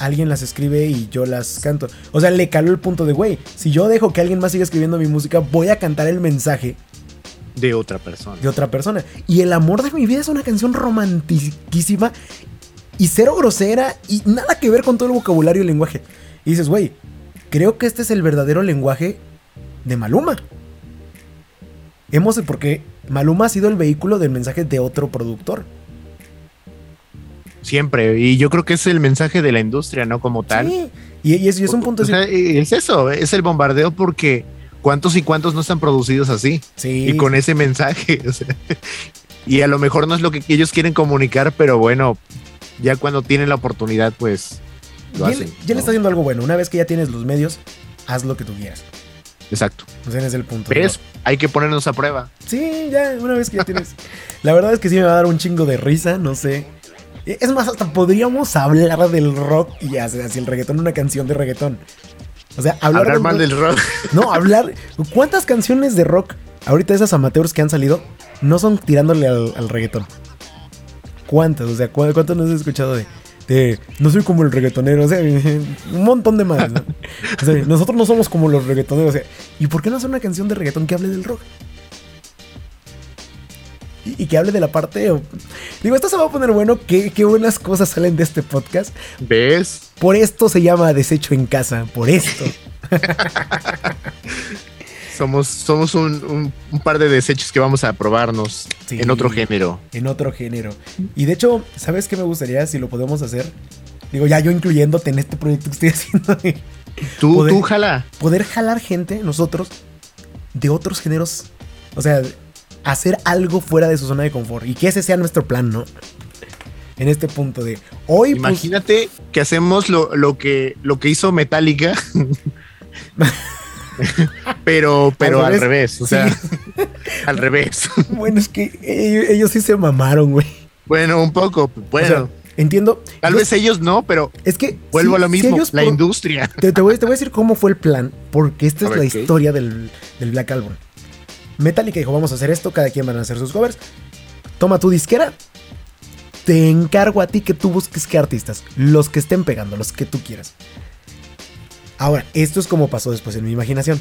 Speaker 1: alguien las escribe y yo las canto. O sea, le caló el punto de, güey, si yo dejo que alguien más siga escribiendo mi música, voy a cantar el mensaje.
Speaker 2: De otra persona.
Speaker 1: De otra persona. Y El amor de mi vida es una canción romantiquísima y cero grosera y nada que ver con todo el vocabulario y el lenguaje. Y dices, güey, creo que este es el verdadero lenguaje de Maluma. Hemos, porque Maluma ha sido el vehículo del mensaje de otro productor.
Speaker 2: Siempre. Y yo creo que es el mensaje de la industria, ¿no? Como tal. Sí.
Speaker 1: Y, es, un punto.
Speaker 2: es eso, es el bombardeo porque cuántos y cuántos no están producidos así.
Speaker 1: Sí.
Speaker 2: Y con ese mensaje. y a lo mejor no es lo que ellos quieren comunicar, pero bueno, ya cuando tienen la oportunidad, pues lo hacen.
Speaker 1: ya le está haciendo algo bueno. Una vez que ya tienes los medios, haz lo que tú quieras.
Speaker 2: Exacto.
Speaker 1: O sea, es el punto.
Speaker 2: ¿Ves? Hay que ponernos a prueba.
Speaker 1: Sí, ya, una vez que ya tienes. la verdad es que sí me va a dar un chingo de risa, no sé. Es más, hasta podríamos hablar del rock y hacia, el reggaetón, una canción de reggaetón. O sea,
Speaker 2: hablar, mal del rock.
Speaker 1: No, hablar. ¿Cuántas canciones de rock, ahorita esas amateurs que han salido, no son tirándole al, reggaetón? ¿Cuántas? O sea, ¿cuántas no has escuchado de, de, no soy como el reggaetonero? O sea, un montón de más. ¿no? O sea, nosotros no somos como los reggaetoneros. O sea, ¿y por qué no hacer una canción de reggaetón que hable del rock? Y, que hable de la parte. Digo, esto se va a poner bueno. Qué, qué buenas cosas salen de este podcast.
Speaker 2: ¿Ves?
Speaker 1: Por esto se llama Desecho en Casa. Por esto.
Speaker 2: somos somos un, par de desechos que vamos a probarnos en otro género.
Speaker 1: En otro género. Y de hecho, ¿sabes qué me gustaría si lo podemos hacer? Digo, ya yo incluyéndote en este proyecto que estoy haciendo.
Speaker 2: Tú, tú jala.
Speaker 1: Poder jalar gente, nosotros, de otros géneros. O sea, hacer algo fuera de su zona de confort y que ese sea nuestro plan, ¿no? En este punto de hoy.
Speaker 2: Pues, Imagínate que hacemos lo, que, lo que hizo Metallica. pero pero al revés, o sea, al revés.
Speaker 1: Bueno, es que ellos, sí se mamaron, güey.
Speaker 2: Bueno, un poco, bueno.
Speaker 1: entiendo.
Speaker 2: Tal vez ellos no, pero
Speaker 1: es que
Speaker 2: vuelvo a lo mismo, la industria.
Speaker 1: Te, voy, a decir cómo fue el plan, porque esta es la historia del, del Black Album. Metallica dijo, vamos a hacer esto, cada quien van a hacer sus covers. Toma tu disquera. Te encargo a ti que tú busques qué artistas. Los que estén pegando, los que tú quieras. Ahora, esto es como pasó después en mi imaginación.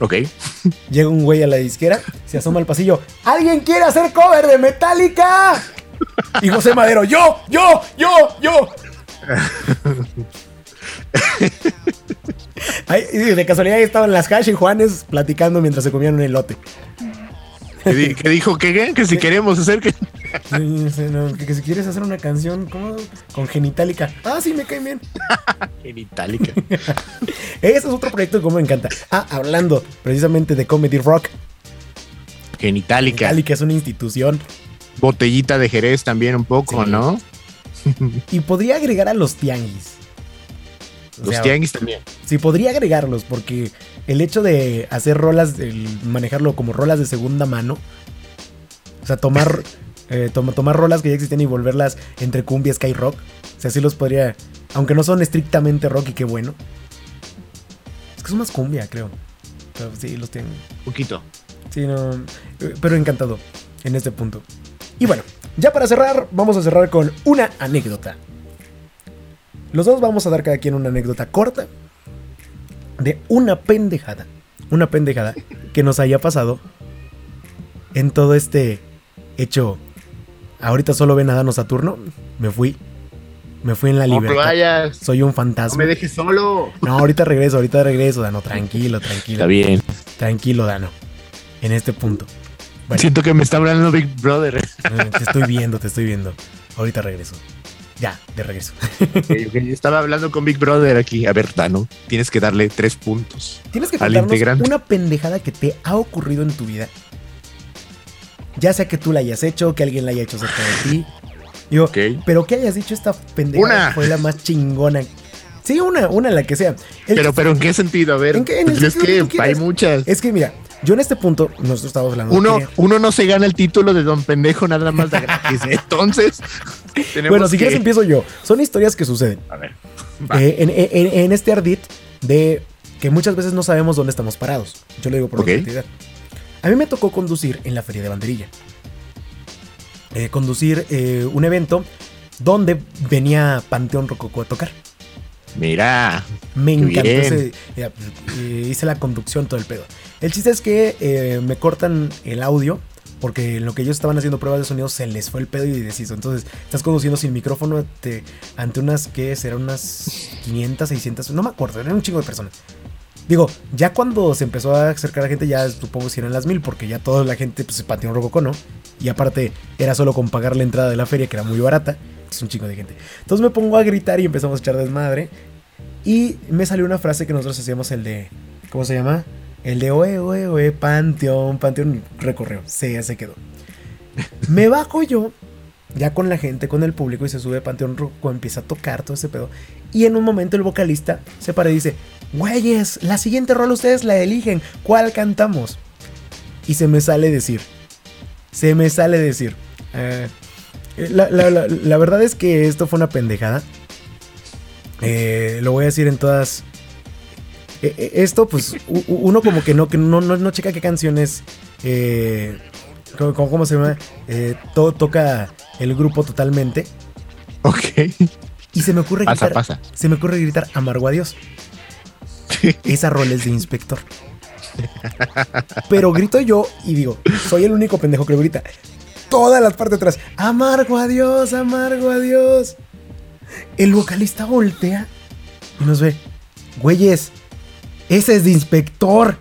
Speaker 2: Ok.
Speaker 1: Llega un güey a la disquera, se asoma al pasillo. ¿Alguien quiere hacer cover de Metallica? Y José Madero, yo, yo, yo, yo. de casualidad estaban las Hash y Juanes platicando mientras se comían un elote.
Speaker 2: ¿Qué, dijo? ¿Qué, Que si queremos hacer que...
Speaker 1: que, si quieres hacer una canción ¿cómo? con Genitalica. Ah, sí, me cae bien.
Speaker 2: Genitalica.
Speaker 1: Ese es otro proyecto que me encanta. Ah, hablando precisamente de Comedy Rock.
Speaker 2: Genitalica.
Speaker 1: Genitalica es una institución
Speaker 2: botellita de Jerez también un poco,
Speaker 1: Sí.
Speaker 2: ¿no?
Speaker 1: Y podría agregar a los tianguis. O
Speaker 2: Los
Speaker 1: sea,
Speaker 2: tianguis también.
Speaker 1: Sí, podría agregarlos, porque el hecho de hacer rolas, el manejarlo como rolas de segunda mano, o sea, tomar, eh, toma- tomar rolas que ya existen y volverlas entre cumbia, sky rock, o sea, sí los podría, aunque no son estrictamente rock y qué bueno. Es que son más cumbia, creo. Pero sí, los tienen.
Speaker 2: poquito.
Speaker 1: Sí, no, eh, pero encantado en este punto. Y bueno, ya para cerrar, vamos a cerrar con una anécdota. Los dos vamos a dar cada quien una anécdota corta de una pendejada. Una pendejada que nos haya pasado en todo este hecho. Ahorita solo ven a Dano Saturno. Me fui. Me fui en la
Speaker 2: No te
Speaker 1: libertad.
Speaker 2: vayas.
Speaker 1: Soy un
Speaker 2: No
Speaker 1: fantasma.
Speaker 2: me dejes solo.
Speaker 1: No, ahorita regreso, ahorita regreso, Dano. Tranquilo, tranquilo.
Speaker 2: bien.
Speaker 1: Tranquilo, Dano. En este punto. Bueno.
Speaker 2: Siento que me está hablando Big Brother.
Speaker 1: Eh, Te estoy viendo, te estoy viendo. Ahorita regreso. Ya, de regreso.
Speaker 2: Ok, ok, Estaba hablando con Big Brother aquí. A ver, Dano, tienes que darle tres puntos.
Speaker 1: Tienes que
Speaker 2: integrante.
Speaker 1: una pendejada que te ha ocurrido en tu vida. Ya sea que tú la hayas hecho, que alguien la haya hecho cerca de ti. Digo, pero que hayas dicho esta pendejada
Speaker 2: Una.
Speaker 1: fue la más chingona. Sí, una, una la que sea. El-
Speaker 2: Pero, pero ¿en qué sentido? A ver,
Speaker 1: ¿En qué? En el
Speaker 2: pues es
Speaker 1: que
Speaker 2: hay muchas.
Speaker 1: es que mira, yo en este punto, nosotros estamos hablando de
Speaker 2: Uno,
Speaker 1: que-
Speaker 2: uno no se gana el título de Don Pendejo nada más de gratis. ¿eh? Entonces, tenemos
Speaker 1: Bueno, si
Speaker 2: que-
Speaker 1: quieres empiezo yo. Son historias que suceden.
Speaker 2: A ver.
Speaker 1: Eh, en, en- en este ardid de que muchas veces no sabemos dónde estamos parados. Yo lo digo por
Speaker 2: Ok.
Speaker 1: objetividad. A mí me tocó conducir en la Feria de Banderilla. Eh, conducir un evento donde venía Panteón Rococó a tocar.
Speaker 2: Mira.
Speaker 1: Me encantó ese. eh, hice la conducción, todo el pedo. El chiste es que eh, me cortan el audio. Porque en lo que ellos estaban haciendo pruebas de sonido se les fue el pedo y deshizo. Entonces, estás conduciendo sin micrófono te- ante unas, ¿qué? Serán unas 500, 600, no me acuerdo, eran un chingo de personas. Digo, ya cuando se empezó a acercar la gente, ya supongo si eran las mil, porque ya toda la gente pues, se pateó un rococó, ¿no? Y aparte, era solo con pagar la entrada de la feria, que era muy barata. Es un chingo de gente. Entonces me pongo a gritar y empezamos a echar desmadre. Y me salió una frase que nosotros hacíamos, el de. ¿Cómo se llama? El de oe, oe, oe, panteón, panteón, recorrió. Se, ya se quedó. Me bajo yo, ya con la gente, con el público, y se sube Panteón Roco, empieza a tocar todo ese pedo. Y en un momento el vocalista se para y dice: Güeyes, la siguiente rola ustedes la eligen. ¿Cuál cantamos? Y se me sale decir. Se me sale decir. eh, la, la- la- la verdad es que esto fue una pendejada. Eh, lo voy a decir en todas. Eh, eh, esto, pues, uno como que no, que no, no, no checa qué canciones. Eh, ¿cómo, cómo- se llama? Eh, todo toca el grupo totalmente.
Speaker 2: Ok.
Speaker 1: Y se me ocurre
Speaker 2: Pasa,
Speaker 1: gritar.
Speaker 2: pasa.
Speaker 1: Se me ocurre gritar amargo a Dios. Esa rol es de inspector. Pero grito yo y digo, soy el único pendejo que lo grita. Todas las partes atrás. Amargo a Dios, amargo a Dios. El vocalista voltea y nos ve. Güeyes, ese es de inspector.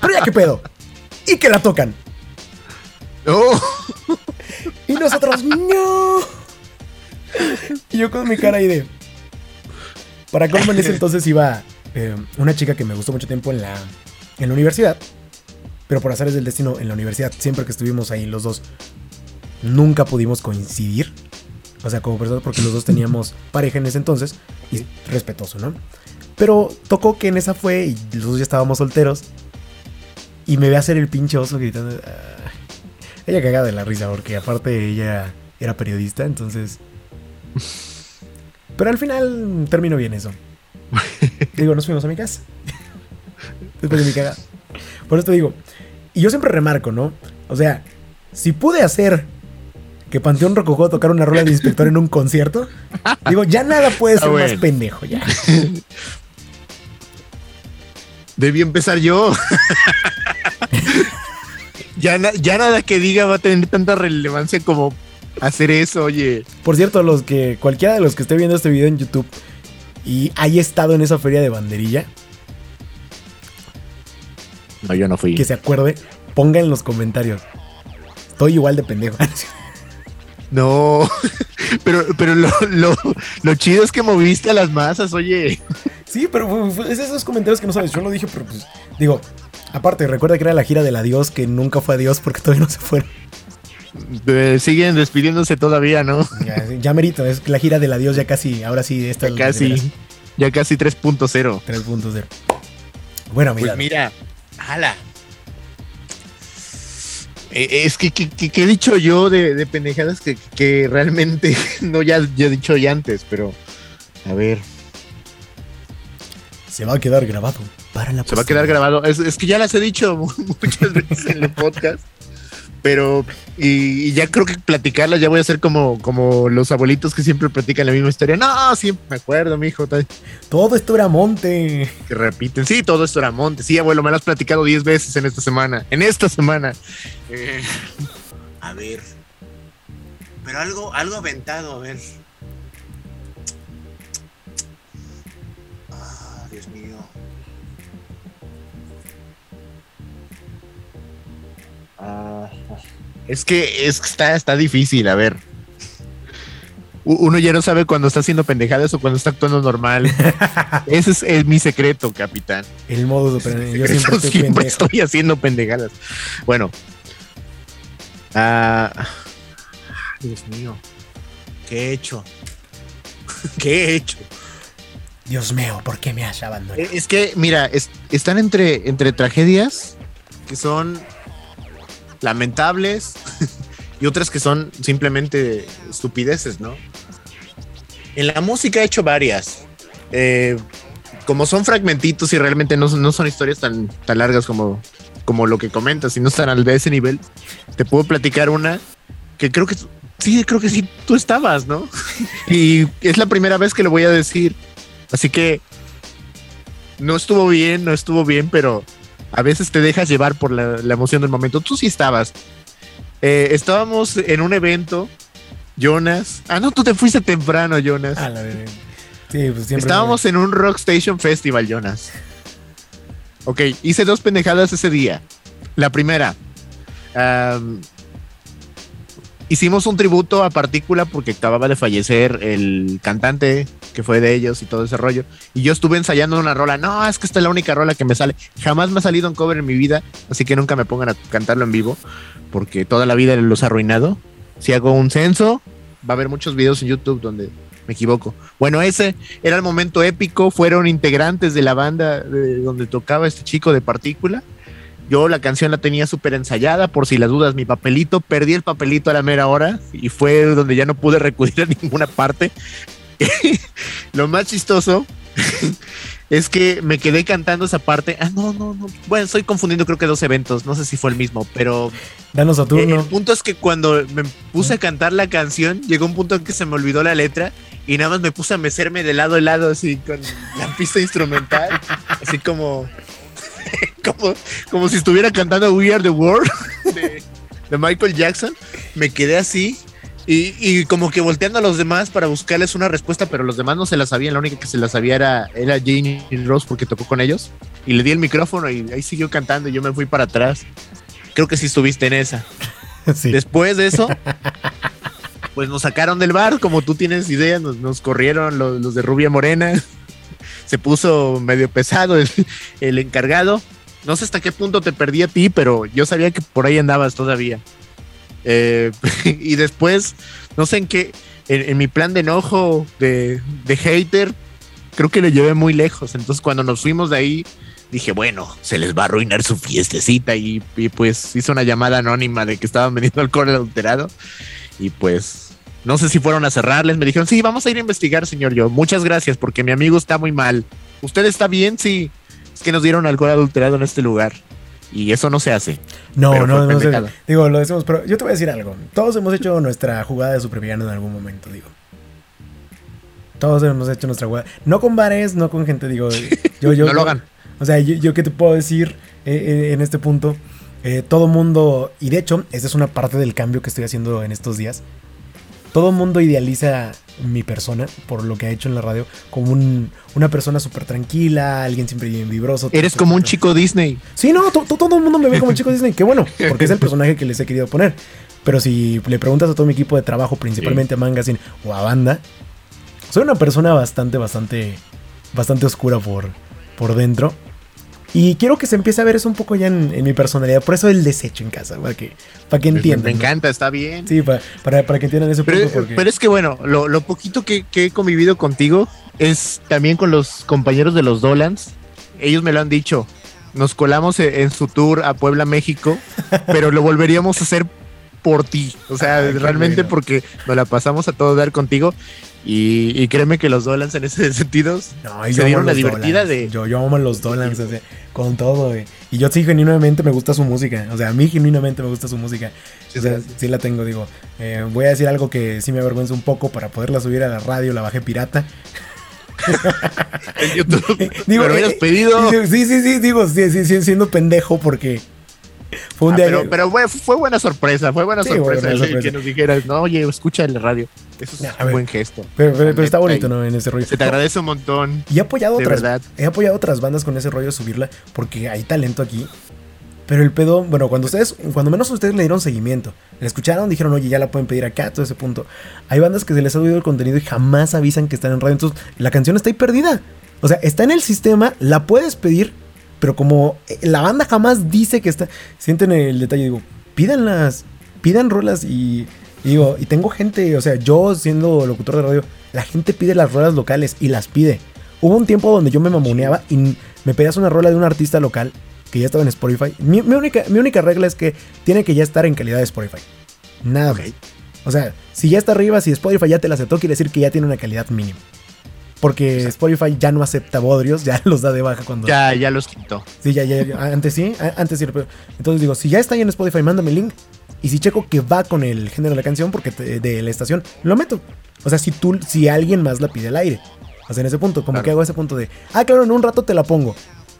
Speaker 1: Pero ya qué pedo. Y que la tocan.
Speaker 2: Oh,
Speaker 1: Y nosotros, no. Y yo con mi cara ahí de. Para colmo en ese entonces iba eh, una chica que me gustó mucho tiempo en la, en la universidad. Pero por azares del destino, en la universidad, siempre que estuvimos ahí los dos, nunca pudimos coincidir. O sea, como personas, porque los dos teníamos pareja en ese entonces. Y respetuoso, ¿no? Pero tocó que en esa fue y los dos ya estábamos solteros. Y me ve hacer el pinche oso gritando. "Ah". Ella cagada de la risa, porque aparte ella era periodista, entonces. Pero al final terminó bien eso. Digo, nos fuimos a mi casa. Después de mi cagada. Por esto digo. Y yo siempre remarco, ¿no? O sea, si pude hacer que Panteón Rococó tocara una rola de inspector en un concierto, digo, ya nada puede ser
Speaker 2: Ah,
Speaker 1: más
Speaker 2: bueno.
Speaker 1: pendejo, ya.
Speaker 2: debí empezar yo. ya, na- ya nada que diga va a tener tanta relevancia como hacer eso, oye.
Speaker 1: Por cierto, los que cualquiera de los que esté viendo este video en YouTube y haya estado en esa feria de banderilla,
Speaker 2: No, yo no fui.
Speaker 1: que se acuerde, ponga en los comentarios. Estoy igual de pendejo.
Speaker 2: No, pero, pero lo, lo, lo chido es que moviste a las masas, oye.
Speaker 1: Sí, pero es esos comentarios que no sabes. Yo lo dije, pero pues digo, aparte, recuerda que era la gira del adiós que nunca fue adiós porque todavía no se fueron.
Speaker 2: Eh, siguen despidiéndose todavía, ¿no?
Speaker 1: Ya, ya merito, es la gira del adiós ya casi, ahora sí, esta
Speaker 2: Ya casi, ya casi 3.0.
Speaker 1: 3.0. Bueno, mira.
Speaker 2: Pues mira, ala. Eh, Es que, que, que- que he dicho yo de, de pendejadas que, que realmente no ya, ya he dicho ya antes, pero a ver,
Speaker 1: Se va a quedar grabado para la
Speaker 2: se va a quedar grabado. Es, es que ya las he dicho mu- muchas veces en el podcast, pero y, y ya creo que platicarlas ya voy a ser como, como los abuelitos que siempre platican la misma historia. No, siempre me acuerdo, mi hijo,
Speaker 1: Todo esto era monte.
Speaker 2: que repiten. Sí, todo esto era monte. Sí, abuelo, me lo has platicado 10 veces en esta semana. En esta semana. Eh, a ver. Pero algo, algo aventado, a ver. Ah, es que es que está, está difícil, a ver. Uno ya no sabe cuando está haciendo pendejadas o cuando está actuando normal. Ese es, el- mi secreto, capitán.
Speaker 1: El modo de operandi. Yo siempre estoy
Speaker 2: siempre
Speaker 1: pendejo.
Speaker 2: estoy haciendo pendejadas. Bueno. Ah, Dios mío. ¿Qué he hecho? ¿Qué he hecho?
Speaker 1: Dios mío, ¿por qué me has abandonado?
Speaker 2: Es que, mira, es- están entre, entre tragedias que son lamentables y otras que son simplemente estupideces, ¿no? En la música he hecho varias. Eh, como son fragmentitos y realmente no, no son historias tan, tan largas como, como lo que comentas y no están al de ese nivel, te puedo platicar una que creo que sí, creo que sí, tú estabas, ¿no? y es la primera vez que lo voy a decir. Así que no estuvo bien, no estuvo bien, pero a veces te dejas llevar por la, la emoción del momento. Tú sí estabas. Eh, estábamos en un evento, Jonas. Ah, no, tú te fuiste temprano, Jonas.
Speaker 1: Ah, la verga. Sí, pues siempre.
Speaker 2: Estábamos en un Rockstation Festival, Jonas. Ok, hice dos pendejadas ese día. La primera, hicimos un tributo a Partícula porque acababa de fallecer el cantante que fue de ellos y todo ese rollo. Y yo estuve ensayando una rola. No, es que esta es la única rola que me sale. Jamás me ha salido un cover en mi vida, así que nunca me pongan a cantarlo en vivo porque toda la vida los ha arruinado. Si hago un censo, va a haber muchos videos en YouTube donde me equivoco. Bueno, ese era el momento épico. Fueron integrantes de la banda de donde tocaba este chico de partícula. Yo la canción la tenía súper ensayada, por si las dudas, mi papelito. Perdí el papelito a la mera hora y fue donde ya no pude recurrir a ninguna parte. Lo más chistoso es que me quedé cantando esa parte. Ah, no, no, no. Bueno, estoy confundiendo, creo que dos eventos. No sé si fue el mismo, pero
Speaker 1: Danos
Speaker 2: eh,
Speaker 1: Saturno.
Speaker 2: El punto es que cuando me puse a cantar la canción, llegó un punto en que se me olvidó la letra y nada más me puse a mecerme de lado a lado así con la pista instrumental, así como, como, como si estuviera cantando We Are the World de, de Michael Jackson. Me quedé así y, y como que volteando a los demás para buscarles una respuesta, pero los demás no se la sabían. La única que se la sabía era, era Jane Rose porque tocó con ellos y le di el micrófono y ahí siguió cantando y yo me fui para atrás. Creo que sí estuviste en esa.
Speaker 1: sí.
Speaker 2: Después de eso, pues nos sacaron del bar, como tú tienes idea, nos, nos corrieron los, los de Rubia Morena. Se puso medio pesado el, el encargado. No sé hasta qué punto te perdí a ti, pero yo sabía que por ahí andabas todavía. Eh, y después, no sé en qué, en, mi plan de enojo de, de hater, creo que lo llevé muy lejos. Entonces, cuando nos fuimos de ahí, dije, bueno, se les va a arruinar su fiestecita. Y, y, pues hizo una llamada anónima de que estaban vendiendo alcohol adulterado. Y pues no sé si fueron a cerrarles. Me dijeron, sí, vamos a ir a investigar, señor yo. Muchas gracias, porque mi amigo está muy mal. ¿Usted está bien? Sí. Es que nos dieron alcohol adulterado en este lugar. Y eso no se hace.
Speaker 1: No, no, no
Speaker 2: pendejada.
Speaker 1: Digo, lo decimos, pero yo te voy a decir algo. Todos hemos hecho nuestra jugada de supervillano en algún momento, digo. Todos hemos hecho nuestra jugada. No con bares, no con gente, digo. Yo, yo,
Speaker 2: no lo hagan.
Speaker 1: O sea, yo, yo qué te puedo decir eh, eh, en este punto. Eh, todo mundo, y de hecho, esta es una parte del cambio que estoy haciendo en estos días. Todo mundo idealiza mi persona, por lo que ha hecho en la radio, como un- una persona súper tranquila, alguien siempre bien vibroso.
Speaker 2: Eres como un chico Disney.
Speaker 1: Sí, no, to- to- todo el mundo me ve como el chico Disney. Qué bueno, porque es el personaje que les he querido poner. Pero si le preguntas a todo mi equipo de trabajo, principalmente a Magazine o a Banda, soy una persona bastante, bastante, bastante oscura por, por dentro. Y quiero que se empiece a ver eso un poco ya en, mi personalidad. Por eso el desecho en casa, para que, para que entiendan.
Speaker 2: Me encanta, está bien.
Speaker 1: Sí, para, para, que entiendan
Speaker 2: pero, punto. Pero es que bueno, lo, poquito que, he convivido contigo es también con los compañeros de los Dolans. Ellos me lo han dicho. Nos colamos e, en su tour a Puebla, México, pero lo volveríamos a hacer por ti. O sea, realmente porque nos la pasamos a todo dar contigo. Y, créeme que los Dolans en ese sentido no, se dieron la divertida de.
Speaker 1: Yo, yo amo los Dolans, con todo, Y yo sí, genuinamente me gusta su música. O sea, a mí genuinamente me gusta su música. o sea, sí, la tengo, digo. Eh, voy a decir algo que sí me avergüenza un poco para poderla subir a la radio, la bajé pirata.
Speaker 2: en YouTube. digo, ¿Me lo hubieras eh, pedido?
Speaker 1: Sí, sí, sí, digo, sí, sí, siendo pendejo porque
Speaker 2: fue un ah, día pero, fue, buena sorpresa, fue buena sorpresa, que nos dijeras, no, oye, escucha el radio. Eso es un buen gesto.
Speaker 1: Pero, está bonito, ¿no? En ese rollo.
Speaker 2: Se te agradece un montón.
Speaker 1: Y he apoyado otras. He apoyado otras bandas con ese rollo de subirla porque hay talento aquí. Pero el pedo, bueno, cuando ustedes, cuando menos ustedes le dieron seguimiento, la escucharon, dijeron, oye, ya la pueden pedir acá, todo ese punto. Hay bandas que se les ha subido el contenido y jamás avisan que están en radio. Entonces, la canción está ahí perdida. O sea, está en el sistema, la puedes pedir, pero como eh, la banda jamás dice que está, sienten el detalle, digo, pídanlas, pidan rolas y, digo, y tengo gente, o sea, yo siendo locutor de radio, la gente pide las rolas locales y las pide. Hubo un tiempo donde yo me mamoneaba y me pedías una rola de un artista local que ya estaba en Spotify. Mi, única, mi única regla es que tiene que ya estar en calidad de Spotify. Nada más. O sea, si ya está arriba, si Spotify ya te la aceptó, quiere decir que ya tiene una calidad mínima. Porque Spotify ya no acepta bodrios, ya los da de baja cuando.
Speaker 2: Ya, ya los quitó.
Speaker 1: Sí, ya, ya. Antes sí, antes sí. Entonces digo, si ya está ahí en Spotify, mándame el link. Y si checo que va con el género de la canción, porque de la estación, lo meto. O sea, si tú, si alguien más la pide al aire. O sea, en ese punto, como que hago ese punto de, ah, claro, en un rato te la pongo.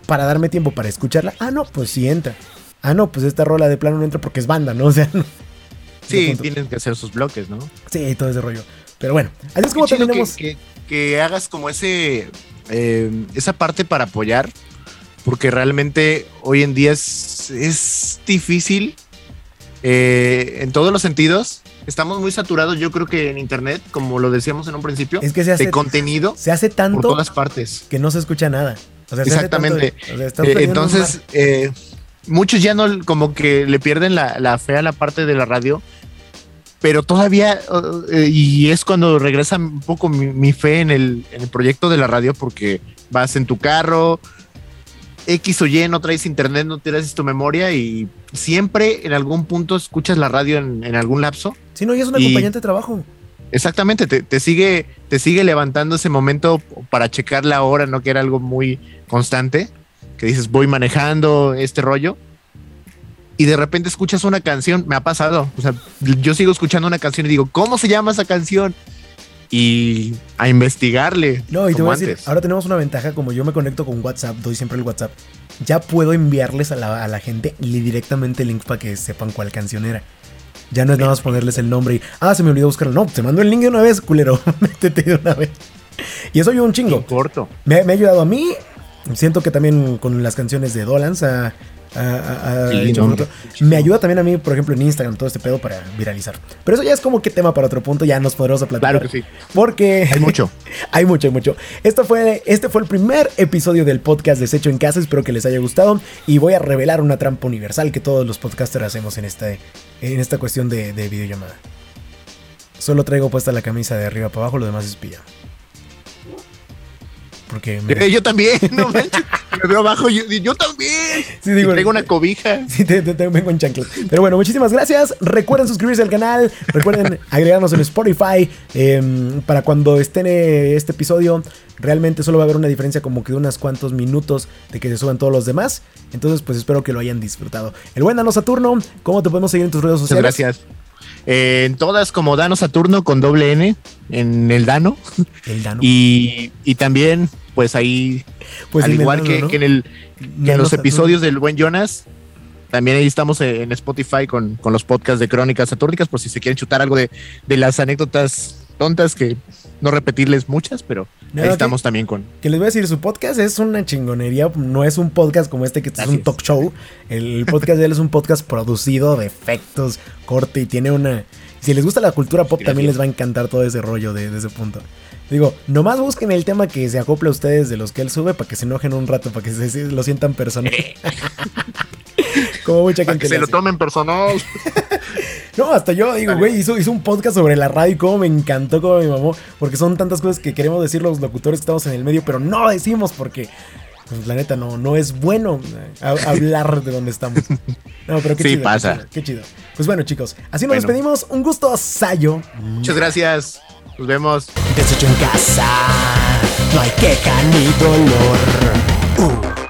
Speaker 1: Para darme tiempo para escucharla. Ah, no, pues sí entra. Ah, no, pues esta rola de plano no entra porque es banda, ¿no? O sea, no.
Speaker 2: Sí, tienen que hacer sus bloques, ¿no?
Speaker 1: Sí, todo ese rollo. Pero bueno, así es como terminamos
Speaker 2: que hagas como ese eh, esa parte para apoyar, porque realmente hoy en día es, es difícil eh, en todos los sentidos. Estamos muy saturados, yo creo que en internet, como lo decíamos en un principio,
Speaker 1: es que se hace,
Speaker 2: de contenido.
Speaker 1: Se hace tanto
Speaker 2: por todas partes
Speaker 1: que no se escucha nada.
Speaker 2: Exactamente. entonces, eh, muchos ya no como que le pierden la, la fe a la parte de la radio pero todavía, eh, y es cuando regresa un poco mi, fe en el, proyecto de la radio, porque vas en tu carro, X o Y, no traes internet, no tienes tu memoria y siempre en algún punto escuchas la radio en, algún lapso.
Speaker 1: Sí, no, y es un acompañante de trabajo.
Speaker 2: Exactamente, te, sigue, te sigue levantando ese momento para checar la hora, ¿no? Que era algo muy constante, que dices, voy manejando este rollo y de repente escuchas una canción, me ha pasado, o sea, yo sigo escuchando una canción y digo, ¿cómo se llama esa canción? Y a investigarle.
Speaker 1: No, y te voy a decir, ahora tenemos una ventaja, como yo me conecto con WhatsApp, doy siempre el WhatsApp, ya puedo enviarles a la, a la gente directamente el link para que sepan cuál canción era. Ya no es nada más ponerles el nombre y, ah, se me olvidó buscarlo. No, te mando el link de una vez, culero. Métete de una vez. Y eso yo un chingo.
Speaker 2: Corto.
Speaker 1: Me, me, ha ayudado a mí. Siento que también con las canciones de Dolans a, me ayuda también a mí, por ejemplo, en Instagram, todo este pedo para viralizar. Pero eso ya es como que tema para otro punto, ya nos podremos platicar.
Speaker 2: Claro que sí.
Speaker 1: Porque
Speaker 2: hay mucho.
Speaker 1: hay mucho, hay mucho. Esto fue, este fue el primer episodio del podcast Desecho en Casa. Espero que les haya gustado. Y voy a revelar una trampa universal que todos los podcasters hacemos en esta, en esta cuestión de, de videollamada. Solo traigo puesta la camisa de arriba para abajo, lo demás es pilla. Porque
Speaker 2: eh, yo también, no manches. me veo abajo, yo, yo también. Sí, digo, traigo una cobija.
Speaker 1: Sí, te, vengo en chanclas. Pero bueno, muchísimas gracias. Recuerden suscribirse al canal. Recuerden agregarnos en Spotify. Em, para cuando estén este episodio, realmente solo va a haber una diferencia como que de unos cuantos minutos de que se suban todos los demás. Entonces, pues espero que lo hayan disfrutado. El buen Dano Saturno, ¿cómo te podemos seguir en tus redes sociales?
Speaker 2: Muchas gracias. Eh, en todas como Dano Saturno con doble N en el Dano.
Speaker 1: El Dano.
Speaker 2: Y, también, pues ahí, pues al igual que, en, el, en los episodios del buen Jonas, también ahí estamos en Spotify con, los podcasts de Crónicas Satúrnicas, por si se quieren chutar algo de, de las anécdotas tontas que no repetirles muchas, pero ahí estamos también con.
Speaker 1: Que les voy a decir, su podcast es una chingonería, no es un podcast como este que es un talk show. El podcast de él es un podcast producido de efectos, corte y tiene una. Si les gusta la cultura pop, también les va a encantar todo ese rollo de, ese punto. Digo, nomás busquen el tema que se acopla a ustedes de los que él sube para que se enojen un rato, para que se, lo sientan personal.
Speaker 2: Como mucha gente. que se lo tomen personal.
Speaker 1: no, hasta yo digo, güey, hizo, hizo un podcast sobre la radio y cómo me encantó, como me mamó. Porque son tantas cosas que queremos decir los locutores que estamos en el medio, pero no decimos porque pues la neta no, no es bueno hablar de donde estamos. No, pero qué
Speaker 2: sí,
Speaker 1: chido.
Speaker 2: pasa.
Speaker 1: Qué chido, Pues bueno, chicos, así nos despedimos. Un gusto, Sayo.
Speaker 2: Muchas gracias. Nos vemos.
Speaker 1: Deshecho en casa. No hay queja ni dolor. Uh.